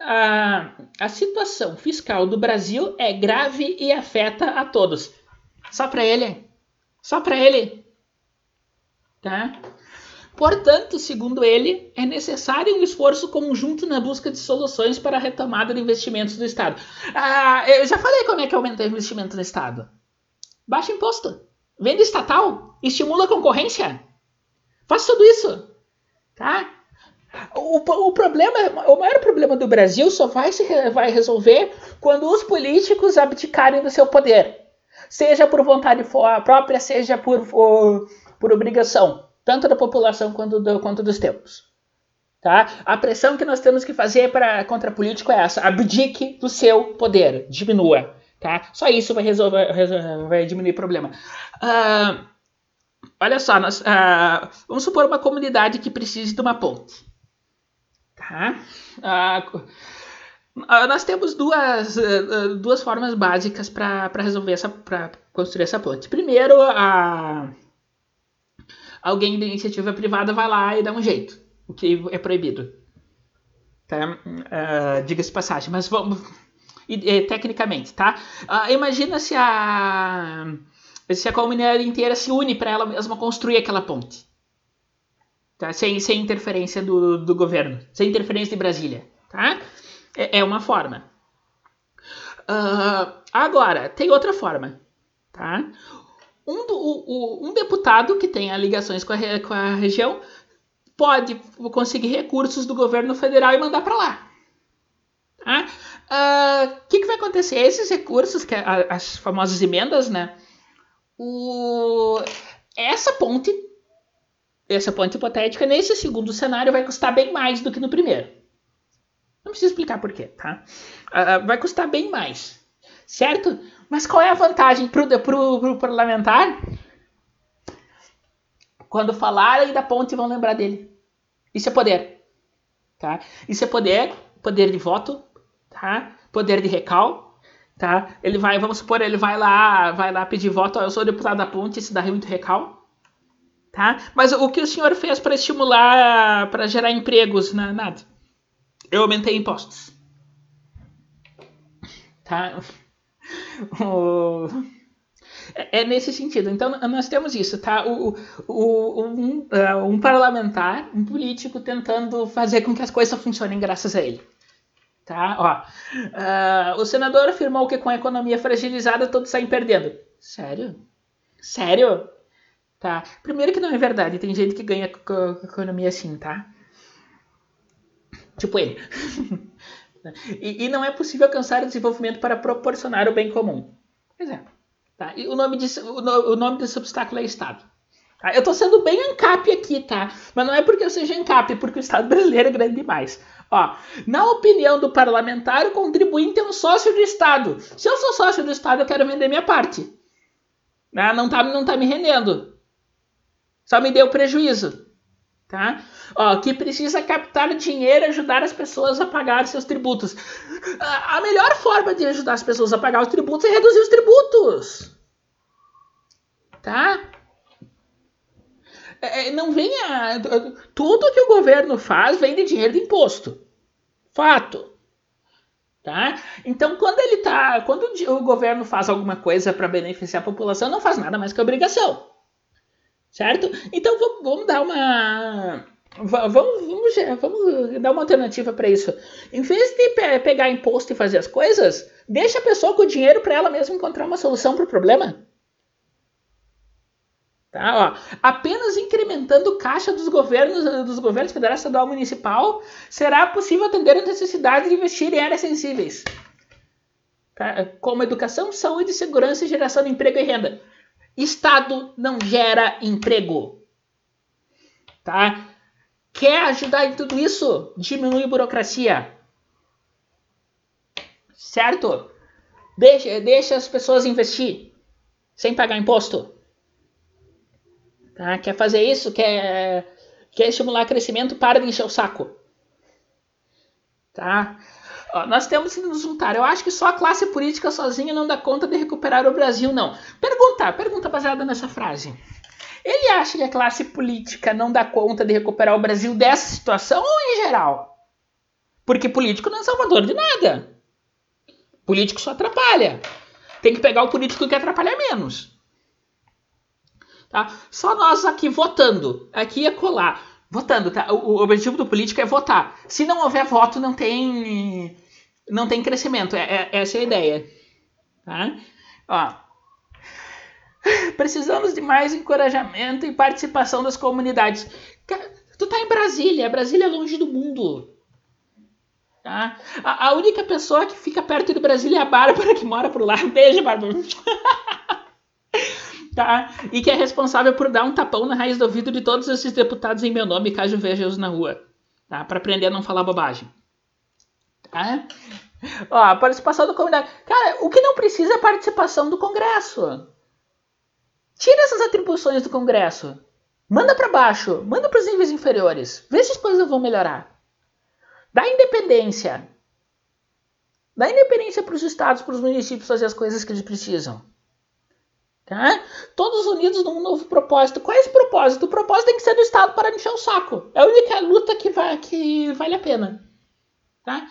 a, a situação fiscal do Brasil é grave e afeta a todos. Só para ele. Só para ele. Tá? Portanto, segundo ele, é necessário um esforço conjunto na busca de soluções para a retomada de investimentos do Estado. Ah, eu já falei como é que aumenta o investimento no Estado. Baixa imposto. Venda estatal. Estimula a concorrência. Faz tudo isso. Tá? O, o, problema, o maior problema do Brasil só vai se vai resolver quando os políticos abdicarem do seu poder, seja por vontade própria, seja por, por, por obrigação, tanto da população quanto, do, quanto dos tempos. Tá? A pressão que nós temos que fazer para contra político é essa: abdique do seu poder, diminua. Tá? Só isso vai resolver, vai diminuir o problema. Uh, olha só, nós, uh, vamos supor uma comunidade que precise de uma ponte. Tá? Uh, nós temos duas, duas formas básicas para resolver essa, para construir essa ponte. Primeiro, a, alguém de iniciativa privada vai lá e dá um jeito, o que é proibido. Tá? Uh, Diga-se passagem, mas vamos tecnicamente, tá? imagina se a se a comunidade inteira se une para ela mesma construir aquela ponte. Tá? Sem, sem interferência do, do governo, sem interferência de Brasília. Tá? É, é uma forma. Uh, agora, tem outra forma. Tá? Um, o, um deputado que tenha ligações com a, com a região pode conseguir recursos do governo federal e mandar para lá. O tá? uh, que, que vai acontecer? Esses recursos, que é as famosas emendas, né? O, essa ponte essa ponte hipotética, nesse segundo cenário, vai custar bem mais do que no primeiro. Não preciso explicar por quê, tá? Uh, vai custar bem mais, certo? Mas qual é a vantagem para o parlamentar? Quando falarem da ponte, vão lembrar dele. Isso é poder, tá? Isso é poder, poder de voto, tá? Poder de recal, tá? Ele vai, vamos supor, ele vai lá, vai lá pedir voto. Eu sou deputado da ponte, isso dá muito recal Tá? Mas o que o senhor fez para estimular, para gerar empregos? Na, nada. Eu aumentei impostos. Tá? [laughs] É, é nesse sentido. Então, nós temos isso, tá? O, o, um, é, um parlamentar, um político tentando fazer com que as coisas funcionem graças a ele. Tá? Ó, uh, o senador afirmou que com a economia fragilizada todos saem perdendo. Sério? Sério? Tá? Primeiro que não é verdade, tem gente que ganha com a economia assim, tá? Tipo ele. [laughs] e, e, não é possível alcançar o desenvolvimento para proporcionar o bem comum. Pois é. Tá? E o nome, disso, o, o nome desse obstáculo é Estado. Tá? Eu estou sendo bem ANCAP aqui, tá? Mas não é porque eu seja ANCAP, porque o Estado brasileiro é grande demais. Ó, na opinião do parlamentar, o contribuinte é um sócio do Estado. Se eu sou sócio do Estado, eu quero vender minha parte. Ah, não tá, não tá me rendendo. Só me deu prejuízo. Tá? Ó, que precisa captar dinheiro e ajudar as pessoas a pagar seus tributos. A melhor forma de ajudar as pessoas a pagar os tributos é reduzir os tributos. Tá? É, é não venha. Tudo que o governo faz vem de dinheiro de imposto. Fato. Tá? Então, quando ele tá, quando o governo faz alguma coisa para beneficiar a população, não faz nada mais que obrigação. Certo? Então, vamos, vamos dar uma Vamos, vamos, vamos, dar uma alternativa para isso. Em vez de pe pegar imposto e fazer as coisas, deixa a pessoa com o dinheiro para ela mesma encontrar uma solução para o problema. Tá, ó. Apenas incrementando caixa dos governos, dos governos federal, estadual e municipal, será possível atender a necessidade de investir em áreas sensíveis, tá? como educação, saúde, segurança geração de emprego e renda. Estado não gera emprego. Tá? Quer ajudar em tudo isso? Diminui a burocracia. Certo? Deixa, deixa as pessoas investir sem pagar imposto. Tá? Quer fazer isso? Quer, quer estimular crescimento? Para de encher o saco. Tá? Nós temos que nos juntar. Eu acho que só a classe política sozinha não dá conta de recuperar o Brasil, não. Pergunta, pergunta baseada nessa frase. Ele acha que a classe política não dá conta de recuperar o Brasil dessa situação ou em geral? Porque político não é salvador de nada. Político só atrapalha. Tem que pegar o político que atrapalha menos. Tá? Só nós aqui votando, aqui é colar, votando, tá? O, objetivo do político é votar. Se não houver voto, não tem não tem crescimento. É, é, essa é a ideia. Tá? Ó. [laughs] Precisamos de mais encorajamento e participação das comunidades. Tu tá em Brasília, Brasília é longe do mundo. Tá? A, a única pessoa que fica perto de Brasília é a Bárbara, que mora por lá. [laughs] Beijo, Bárbara. [laughs] tá? E que é responsável por dar um tapão na raiz do ouvido de todos esses deputados em meu nome, caso veja-os na rua, tá? Para aprender a não falar bobagem. Tá? Ó, a participação da comunidade. Cara, o que não precisa é a participação do Congresso. Tira essas atribuições do Congresso. Manda para baixo, manda para os níveis inferiores. Vê se as coisas vão melhorar. Dá independência. Dá independência para os estados, para os municípios fazer as coisas que eles precisam. Tá? Todos unidos num novo propósito. Qual é esse propósito? O propósito tem que ser do Estado para encher o saco. É a única luta que, vai, que vale a pena. Tá?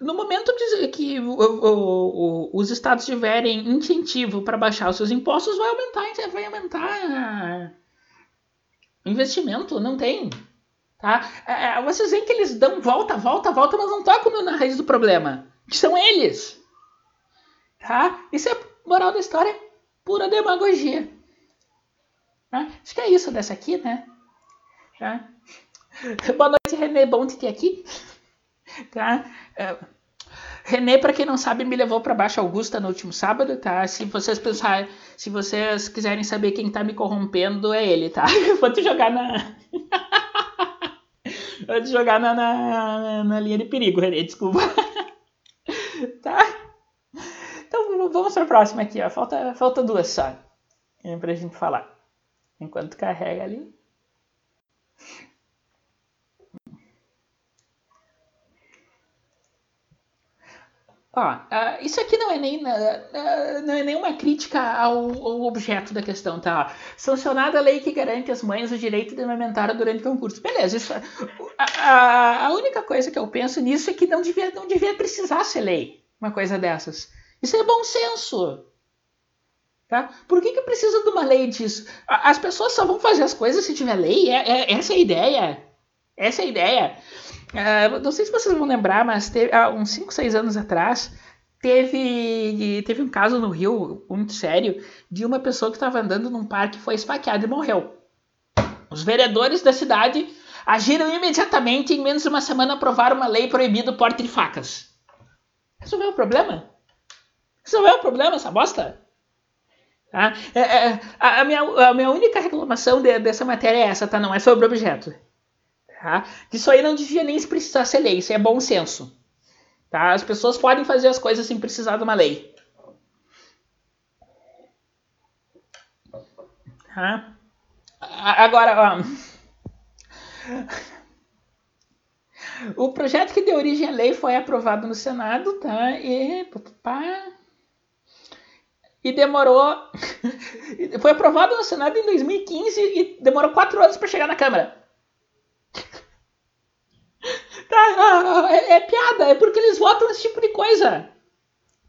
No momento que, que o, o, o, os estados tiverem incentivo para baixar os seus impostos, vai aumentar, vai aumentar investimento. Não tem. Tá? É, é vocês veem que eles dão volta, volta, volta, mas não tocam na raiz do problema. Que são eles. Tá? Isso é moral da história pura demagogia. Tá? Acho que é isso dessa aqui, né? Tá? Boa noite, Renê. Bom te ter aqui. [laughs] Tá? É, Renê, para quem não sabe, me levou para baixo Augusta no último sábado, tá? Se vocês pensarem, se vocês quiserem saber quem tá me corrompendo, é ele, tá? [laughs] Vou te jogar na. [laughs] Vou te jogar na, na, na linha de perigo, Renê, desculpa. tá? vamos para a próxima aqui, ó. Falta, falta duas só para a gente falar. Enquanto carrega ali. Ó, uh, isso aqui não é nem uh, não é nenhuma crítica ao, ao, objeto da questão, tá? Sancionada a lei que garante às mães o direito de amamentar durante o concurso. Beleza, isso, a, a, única coisa que eu penso nisso é que não devia, não devia precisar ser lei, uma coisa dessas. Isso é bom senso. Tá? Por que, que precisa de uma lei disso? As pessoas só vão fazer as coisas se tiver lei? É, é essa é a ideia. Essa é a ideia. Uh, não sei se vocês vão lembrar, mas teve, há uns 5, 6 anos atrás teve, teve um caso no Rio, muito sério, de uma pessoa que estava andando num parque, foi esfaqueada e morreu. Os vereadores da cidade agiram imediatamente e em menos de uma semana aprovaram uma lei proibindo o porte de facas. Resolveu o problema? Resolveu o problema, essa bosta? Tá? É, é, a, minha, a minha única reclamação de, dessa matéria é essa, tá? Não é sobre o objeto. Tá? Isso aí não devia nem precisar ser lei, isso é bom senso. Tá? As pessoas podem fazer as coisas sem precisar de uma lei. Tá? Agora, ó, O projeto que deu origem à lei foi aprovado no Senado, tá? E, pá, e demorou. [laughs] foi aprovado no Senado em 2015 e demorou quatro anos para chegar na Câmara. [laughs] É, é, piada, é porque eles votam esse tipo de coisa.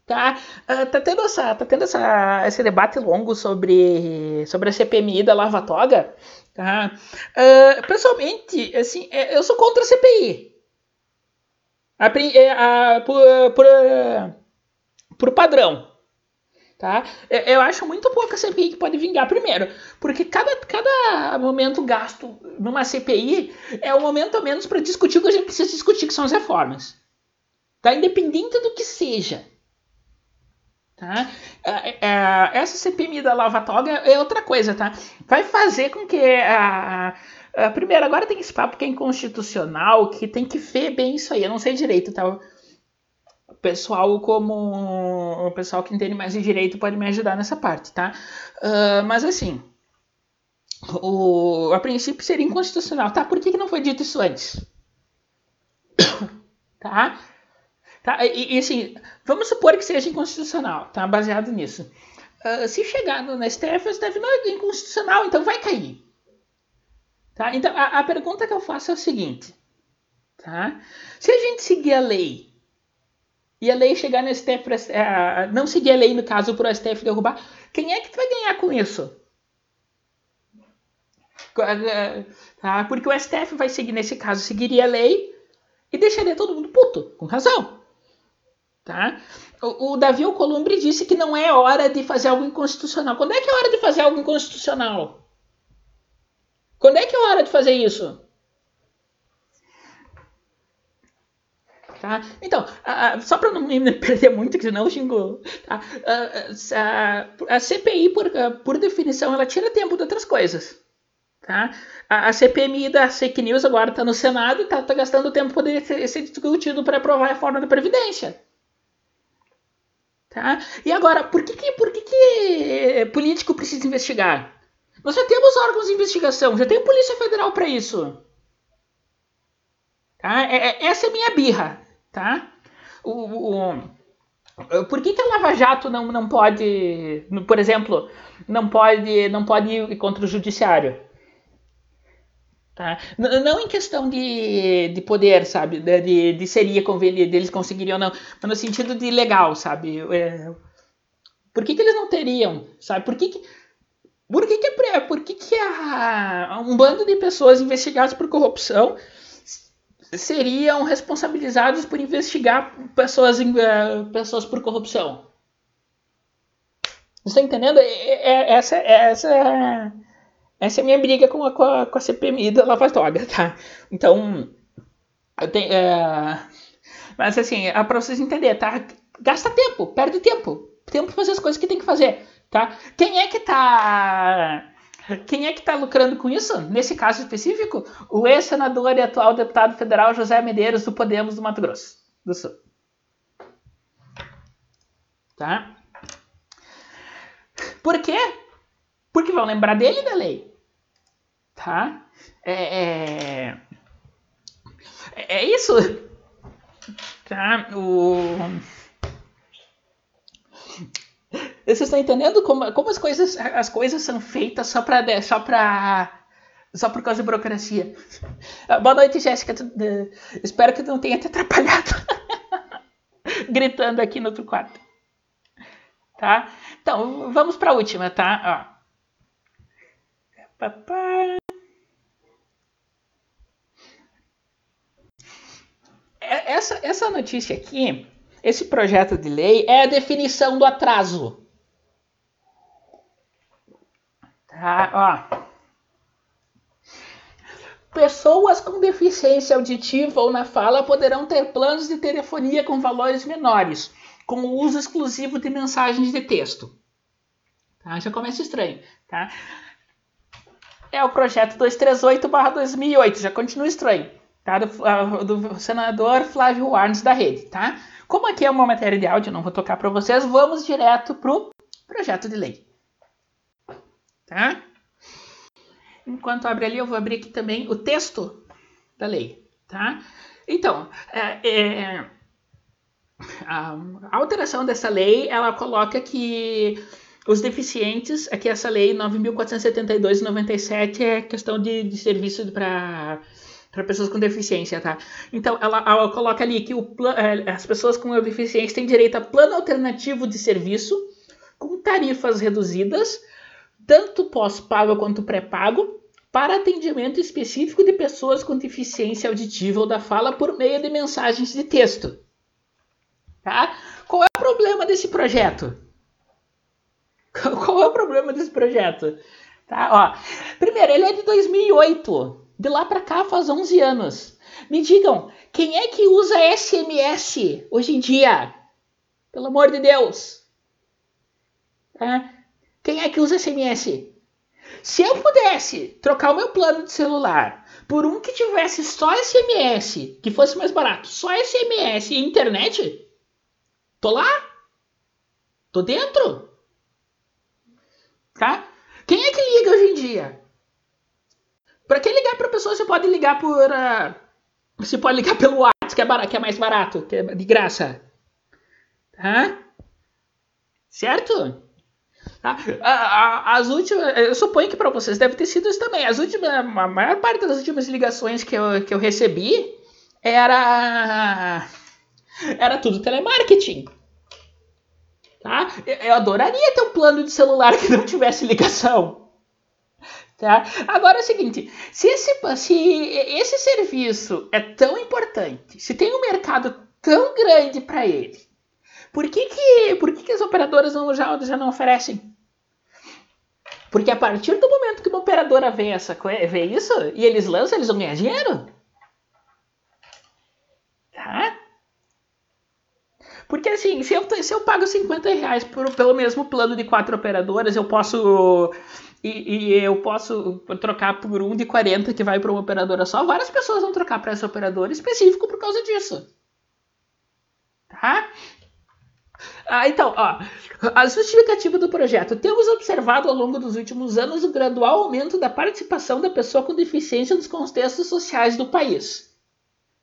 Tá, uh, tá tendo, essa, tá tendo essa, esse debate longo sobre, sobre a CPMI da Lava Toga. Tá? Uh, pessoalmente, assim, é, eu sou contra a CPI. A, a, por, por, por padrão. Tá? Eu acho muito pouco a CPI que pode vingar. Primeiro, porque cada, cada momento gasto numa CPI é um momento a menos para discutir o que a gente precisa discutir, que são as reformas. Tá? Independente do que seja. Tá? É, é, essa CPI da Lava Toga é outra coisa, tá? Vai fazer com que a, a, primeiro, agora tem esse papo que é inconstitucional, que tem que ver bem isso aí. Eu não sei direito, tá? Pessoal como o pessoal que entende mais de direito pode me ajudar nessa parte, tá? Uh, mas assim, o, a princípio seria inconstitucional, tá? Por que, que não foi dito isso antes? [coughs] tá? tá? E, e, assim, vamos supor que seja inconstitucional, tá? Baseado nisso. Uh, se chegar no, STF, o STF não é inconstitucional, então vai cair. Tá? Então, a, a pergunta que eu faço é o seguinte, tá? Se a gente seguir a lei e a lei chegar no STF, pra, é, não seguir a lei, no caso, para o STF derrubar, quem é que vai ganhar com isso? Tá? Porque o STF vai seguir, nesse caso, seguiria a lei e deixaria todo mundo puto, com razão. Tá? O, o Davi Alcolumbre disse que não é hora de fazer algo inconstitucional. Quando é que é hora de fazer algo inconstitucional? Quando é que é hora de fazer isso? Tá? Então, só para não me [laughs] perder muito, que senão eu xingo. Tá? A, a, CPI, por, por definição, ela tira tempo de outras coisas. Tá? A, a CPMI da fake news agora está no Senado e está tá gastando tempo para poder ser, discutido para aprovar a reforma da Previdência. Tá? E agora, por que, que, por que, que político precisa investigar? Nós já temos órgãos de investigação, já tem Polícia Federal para isso. Tá? É, é, essa é minha birra tá? O, o, por que, que a Lava Jato não, não pode, por exemplo, não pode, não pode ir contra o judiciário? Tá? Não em questão de, de poder, sabe? De, de seria conveniente, deles conseguiriam não, mas no sentido de legal, sabe? É, por que, que eles não teriam, sabe? Por que, que por que, que, por que, que a, um bando de pessoas investigadas por corrupção seriam responsabilizados por investigar pessoas, uh, pessoas por corrupção. Você está entendendo? Essa, essa, essa é a minha briga com a, com a, com a CPMI da Lava Toga, [laughs] tá? Então, tenho, é... mas assim, é para vocês entenderem, tá? Gasta tempo, perde tempo. Tempo para fazer as coisas que tem que fazer, tá? Quem é que tá quem é que está lucrando com isso? Nesse caso específico, o ex-senador e atual deputado federal José Medeiros do Podemos do Mato Grosso do Sul. Tá? Por quê? Porque vão lembrar dele da lei. Tá? É, é, é isso. Tá? O vocês estão entendendo como, como as, coisas, as coisas são feitas só para só pra, só por causa da burocracia? Ah, boa noite, Jéssica. Espero que não tenha te atrapalhado. [laughs] Gritando aqui no outro quarto. Tá? Então, vamos para a última, tá? Ó. É, essa, essa notícia aqui, esse projeto de lei, é a definição do atraso. Tá, ó. Pessoas com deficiência auditiva ou na fala poderão ter planos de telefonia com valores menores, com o uso exclusivo de mensagens de texto. Tá? Já começa estranho. Tá? É o projeto 238-2008, já continua estranho. Tá? Do, do, senador Flávio Arnes da Rede. Tá? Como aqui é uma matéria de áudio, não vou tocar para vocês, vamos direto pro projeto de lei tá? Enquanto abre ali, eu vou abrir aqui também o texto da lei, tá? Então, é, é, a alteração dessa lei, ela coloca que os deficientes, aqui essa lei 9.472-97 é questão de, de serviço para para pessoas com deficiência, tá? Então, ela, ela coloca ali que o, é, as pessoas com deficiência têm direito a plano alternativo de serviço com tarifas reduzidas, tanto pós-pago quanto pré-pago, para atendimento específico de pessoas com deficiência auditiva ou da fala por meio de mensagens de texto. Tá? Qual é o problema desse projeto? [laughs] Qual é o problema desse projeto? Tá? Ó, primeiro, ele é de 2008. De lá para cá faz 11 anos. Me digam, quem é que usa SMS hoje em dia? Pelo amor de Deus. É. Quem é que usa SMS? Se eu pudesse trocar o meu plano de celular por um que tivesse só SMS, que fosse mais barato, só SMS e internet, tô lá. Tô dentro. Tá? Quem é que liga hoje em dia? Para que ligar para pessoa, você pode ligar por. Uh, você pode ligar pelo WhatsApp, que é, barato, que é mais barato, que é de graça. Tá? Certo? Tá? As últimas, eu suponho que para vocês deve ter sido isso também. As últimas, a maior parte das últimas ligações que eu, que eu recebi era era tudo telemarketing. Tá? Eu adoraria ter um plano de celular que não tivesse ligação. Tá? Agora é o seguinte, se esse, se esse serviço é tão importante, se tem um mercado tão grande para ele, por que, que, por que, que as operadoras não, já, já não oferecem? Porque a partir do momento que uma operadora vê, essa, vê isso e eles lançam, eles vão ganhar dinheiro. Tá? Porque assim, se eu, se eu pago 50 reais por, pelo mesmo plano de quatro operadoras, eu posso e, e, eu posso trocar por um de 40 que vai para uma operadora só. Várias pessoas vão trocar para essa operadora específico por causa disso. Tá? Ah, então, ó, a justificativa do projeto. Temos observado ao longo dos últimos anos o gradual aumento da participação da pessoa com deficiência nos contextos sociais do país.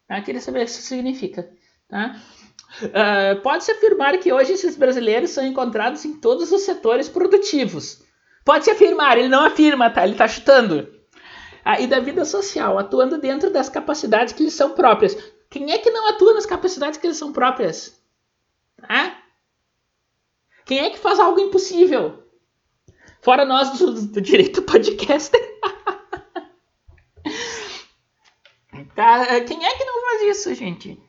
Ah, queria saber o que isso significa. Tá? Uh, Pode-se afirmar que hoje esses brasileiros são encontrados em todos os setores produtivos Pode-se afirmar, ele não afirma, tá? Ele está chutando. Ah, e da vida social, atuando dentro das capacidades que lhes são próprias. Quem é que não atua nas capacidades que lhes são próprias? Ah? Quem é que faz algo impossível? Fora nós do, do direito podcaster. [laughs] tá? Quem é que não faz isso, gente?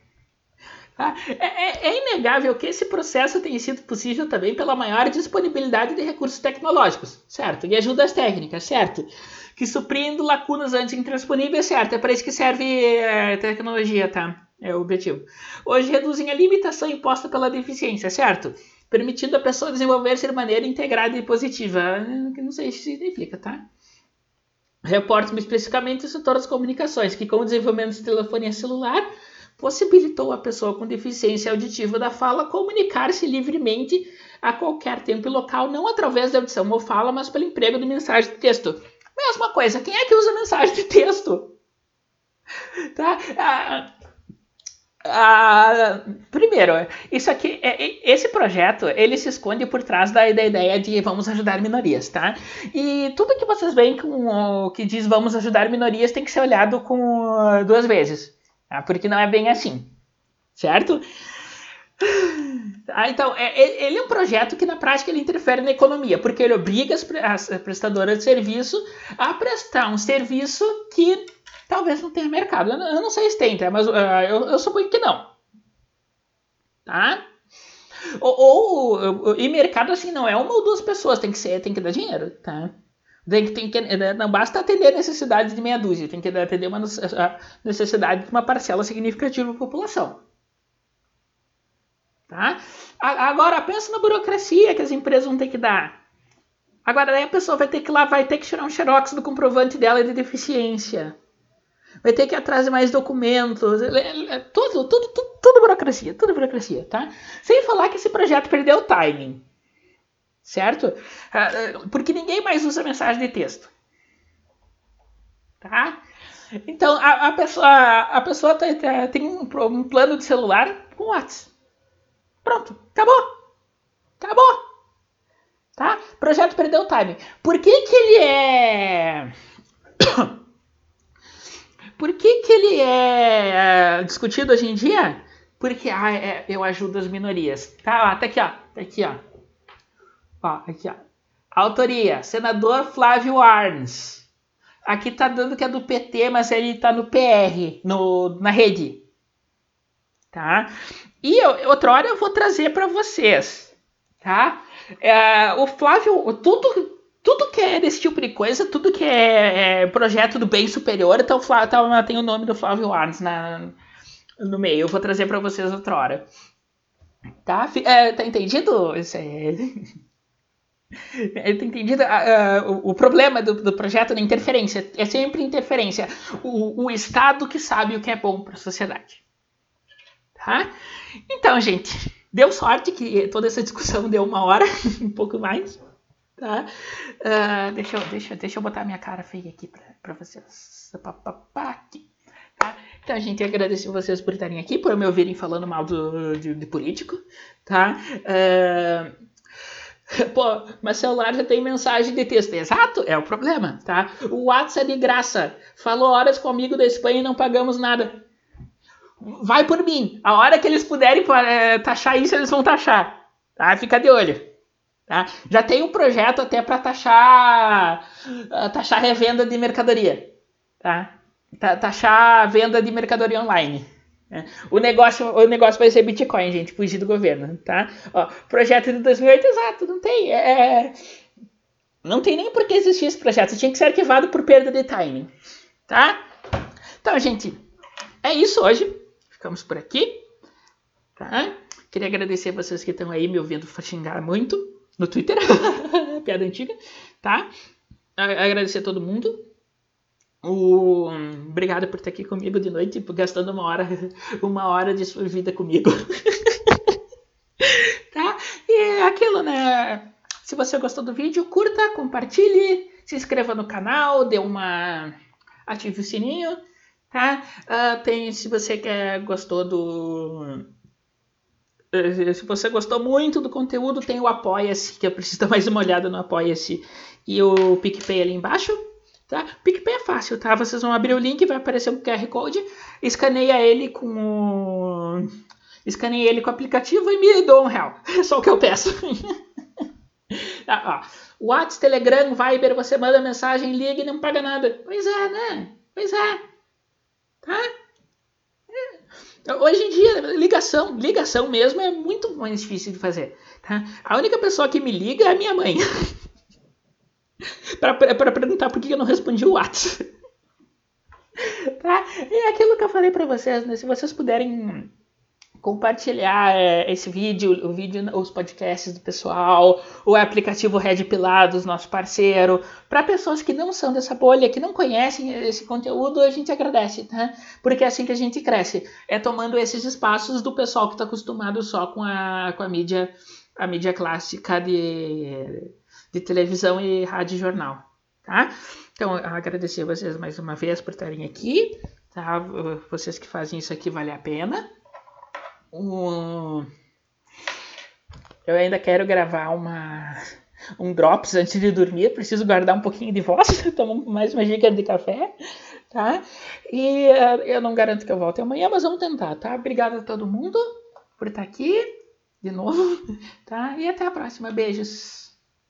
Tá? É, é, é, inegável que esse processo tenha sido possível também pela maior disponibilidade de recursos tecnológicos, certo? E ajudas técnicas, certo? Que suprindo lacunas antes intransponíveis, certo? É para isso que serve é, tecnologia, tá? É o objetivo. Hoje reduzem a limitação imposta pela deficiência, certo? Permitindo a pessoa desenvolver-se de maneira integrada e positiva. Não sei que significa, tá? Reportam especificamente o setor das comunicações, que com o desenvolvimento de telefonia celular possibilitou a pessoa com deficiência auditiva da fala comunicar-se livremente a qualquer tempo e local, não através da audição ou fala, mas pelo emprego de mensagem de texto. Mesma coisa, quem é que usa mensagem de texto? [laughs] Tá? Ah, ah, primeiro, isso aqui, é, é, esse projeto, ele se esconde por trás da, ideia de vamos ajudar minorias, tá? E tudo que vocês veem com que diz vamos ajudar minorias tem que ser olhado com duas vezes. Tá? Porque não é bem assim. Certo? Ah, então, é, ele é um projeto que na prática ele interfere na economia, porque ele obriga as, as prestadoras de serviço a prestar um serviço que talvez não tenha mercado. Eu não, sei se tem, tá? mas uh, eu, eu suponho que não. Tá? Ou, ou, e mercado assim não é uma ou duas pessoas, tem que ser, tem que dar dinheiro, tá? Tem, tem que, né, não basta atender a necessidade de meia dúzia, tem que atender uma necessidade de uma parcela significativa da população. Tá? Agora, pensa na burocracia que as empresas vão ter que dar. Agora, daí a pessoa vai ter que lá, vai ter que tirar um xerox do comprovante dela de deficiência. Vai ter que ir atrás de mais documentos. Tudo, tudo, tudo, tudo burocracia, tudo burocracia, tá? Sem falar que esse projeto perdeu o timing certo? Ah, porque ninguém mais usa mensagem de texto. Tá? Então a, a pessoa, a pessoa tem um, um, plano de celular com WhatsApp. Pronto, acabou. Acabou. Tá? Projeto perdeu o time. Por que que ele é [coughs] Por que que ele é discutido hoje em dia? Porque ah, é, eu ajudo as minorias. Tá, ó, tá aqui, ó. Tá aqui, ó. Ó, aqui, ó. Autoria: Senador Flávio Arns. Aqui tá dando que é do PT, mas ele tá no PR, no, na rede. Tá? E eu, outra hora eu vou trazer para vocês. Tá? É, o Flávio, tudo, tudo que é desse tipo de coisa, tudo que é, é projeto do bem superior, então tá, tem o nome do Flávio Arns na, no meio. Eu vou trazer para vocês outra hora. Tá? É, tá entendido? Isso é... [laughs] É, tá entendido? Uh, o, o, problema do, do, projeto da interferência é sempre interferência. O, o Estado que sabe o que é bom para a sociedade. Tá? Então, gente, deu sorte que toda essa discussão deu uma hora, [laughs] um pouco mais. Tá? Uh, deixa, eu, deixa, deixa eu botar minha cara feia aqui para vocês. Aqui. Tá? Então, gente agradece vocês por estarem aqui, por me ouvirem falando mal do, de, de político. Tá? Uh, Pô, mas celular já tem mensagem de texto. Exato, é o problema, tá? O WhatsApp é de graça. Falou horas comigo da Espanha e não pagamos nada. Vai por mim. A hora que eles puderem é, taxar isso, eles vão taxar. Tá? Fica de olho. Tá? Já tem um projeto até para taxar, uh, taxar revenda de mercadoria. Tá? Taxar venda de mercadoria online. É. O, negócio, o negócio vai ser Bitcoin, gente, fugir do governo, tá? Ó, projeto de 2008, exato, não tem. É, é, não tem nem por que existir esse projeto, tinha que ser arquivado por perda de timing, tá? Então, gente, é isso hoje. Ficamos por aqui, tá? Queria agradecer vocês que estão aí me ouvindo xingar muito no Twitter, [laughs] piada antiga, tá? Agradecer a todo mundo. O... Obrigado por estar aqui comigo de noite, gastando uma hora, [laughs] uma hora de sua vida comigo. [laughs] tá? E é aquilo, né? Se você gostou do vídeo, curta, compartilhe, se inscreva no canal, dê uma. ative o sininho, tá? Uh, tem, se você quer, gostou do. Eh, se você gostou muito do conteúdo, tem o Apoia-se, que eu preciso dar mais uma olhada no Apoia-se e o PicPay ali embaixo. Tá? PicPay é fácil, tá? Vocês vão abrir o link, vai aparecer um QR Code, escaneia ele com o... Escaneia ele com o aplicativo e me dou um real. É [laughs] só o que eu peço. ah, [laughs] ó. WhatsApp, Telegram, Viber, você manda mensagem, liga e não paga nada. Pois é, né? Pois é. Tá? É. Hoje em dia, ligação, ligação mesmo é muito mais difícil de fazer. Tá? A única pessoa que me liga é a minha mãe. [laughs] para perguntar por que eu não respondi o WhatsApp. [laughs] tá? É aquilo que eu falei para vocês, né? Se vocês puderem compartilhar é, esse vídeo, o vídeo, os podcasts do pessoal, o aplicativo Red Pilados, nosso parceiro, para pessoas que não são dessa bolha, que não conhecem esse conteúdo, a gente agradece, tá? Porque é assim que a gente cresce, é tomando esses espaços do pessoal que está acostumado só com a, com a mídia, a mídia clássica de de televisão e rádio e jornal, tá? Então, agradecer vocês mais uma vez por estarem aqui, tá? Vocês que fazem isso aqui vale a pena. Um... Eu ainda quero gravar uma um drops antes de dormir, preciso guardar um pouquinho de voz, [laughs] tomar mais uma xícara de café, tá? E uh, eu não garanto que eu volte amanhã, mas vamos tentar, tá? Obrigada a todo mundo por estar aqui de novo, [laughs] tá? E até a próxima. Beijos.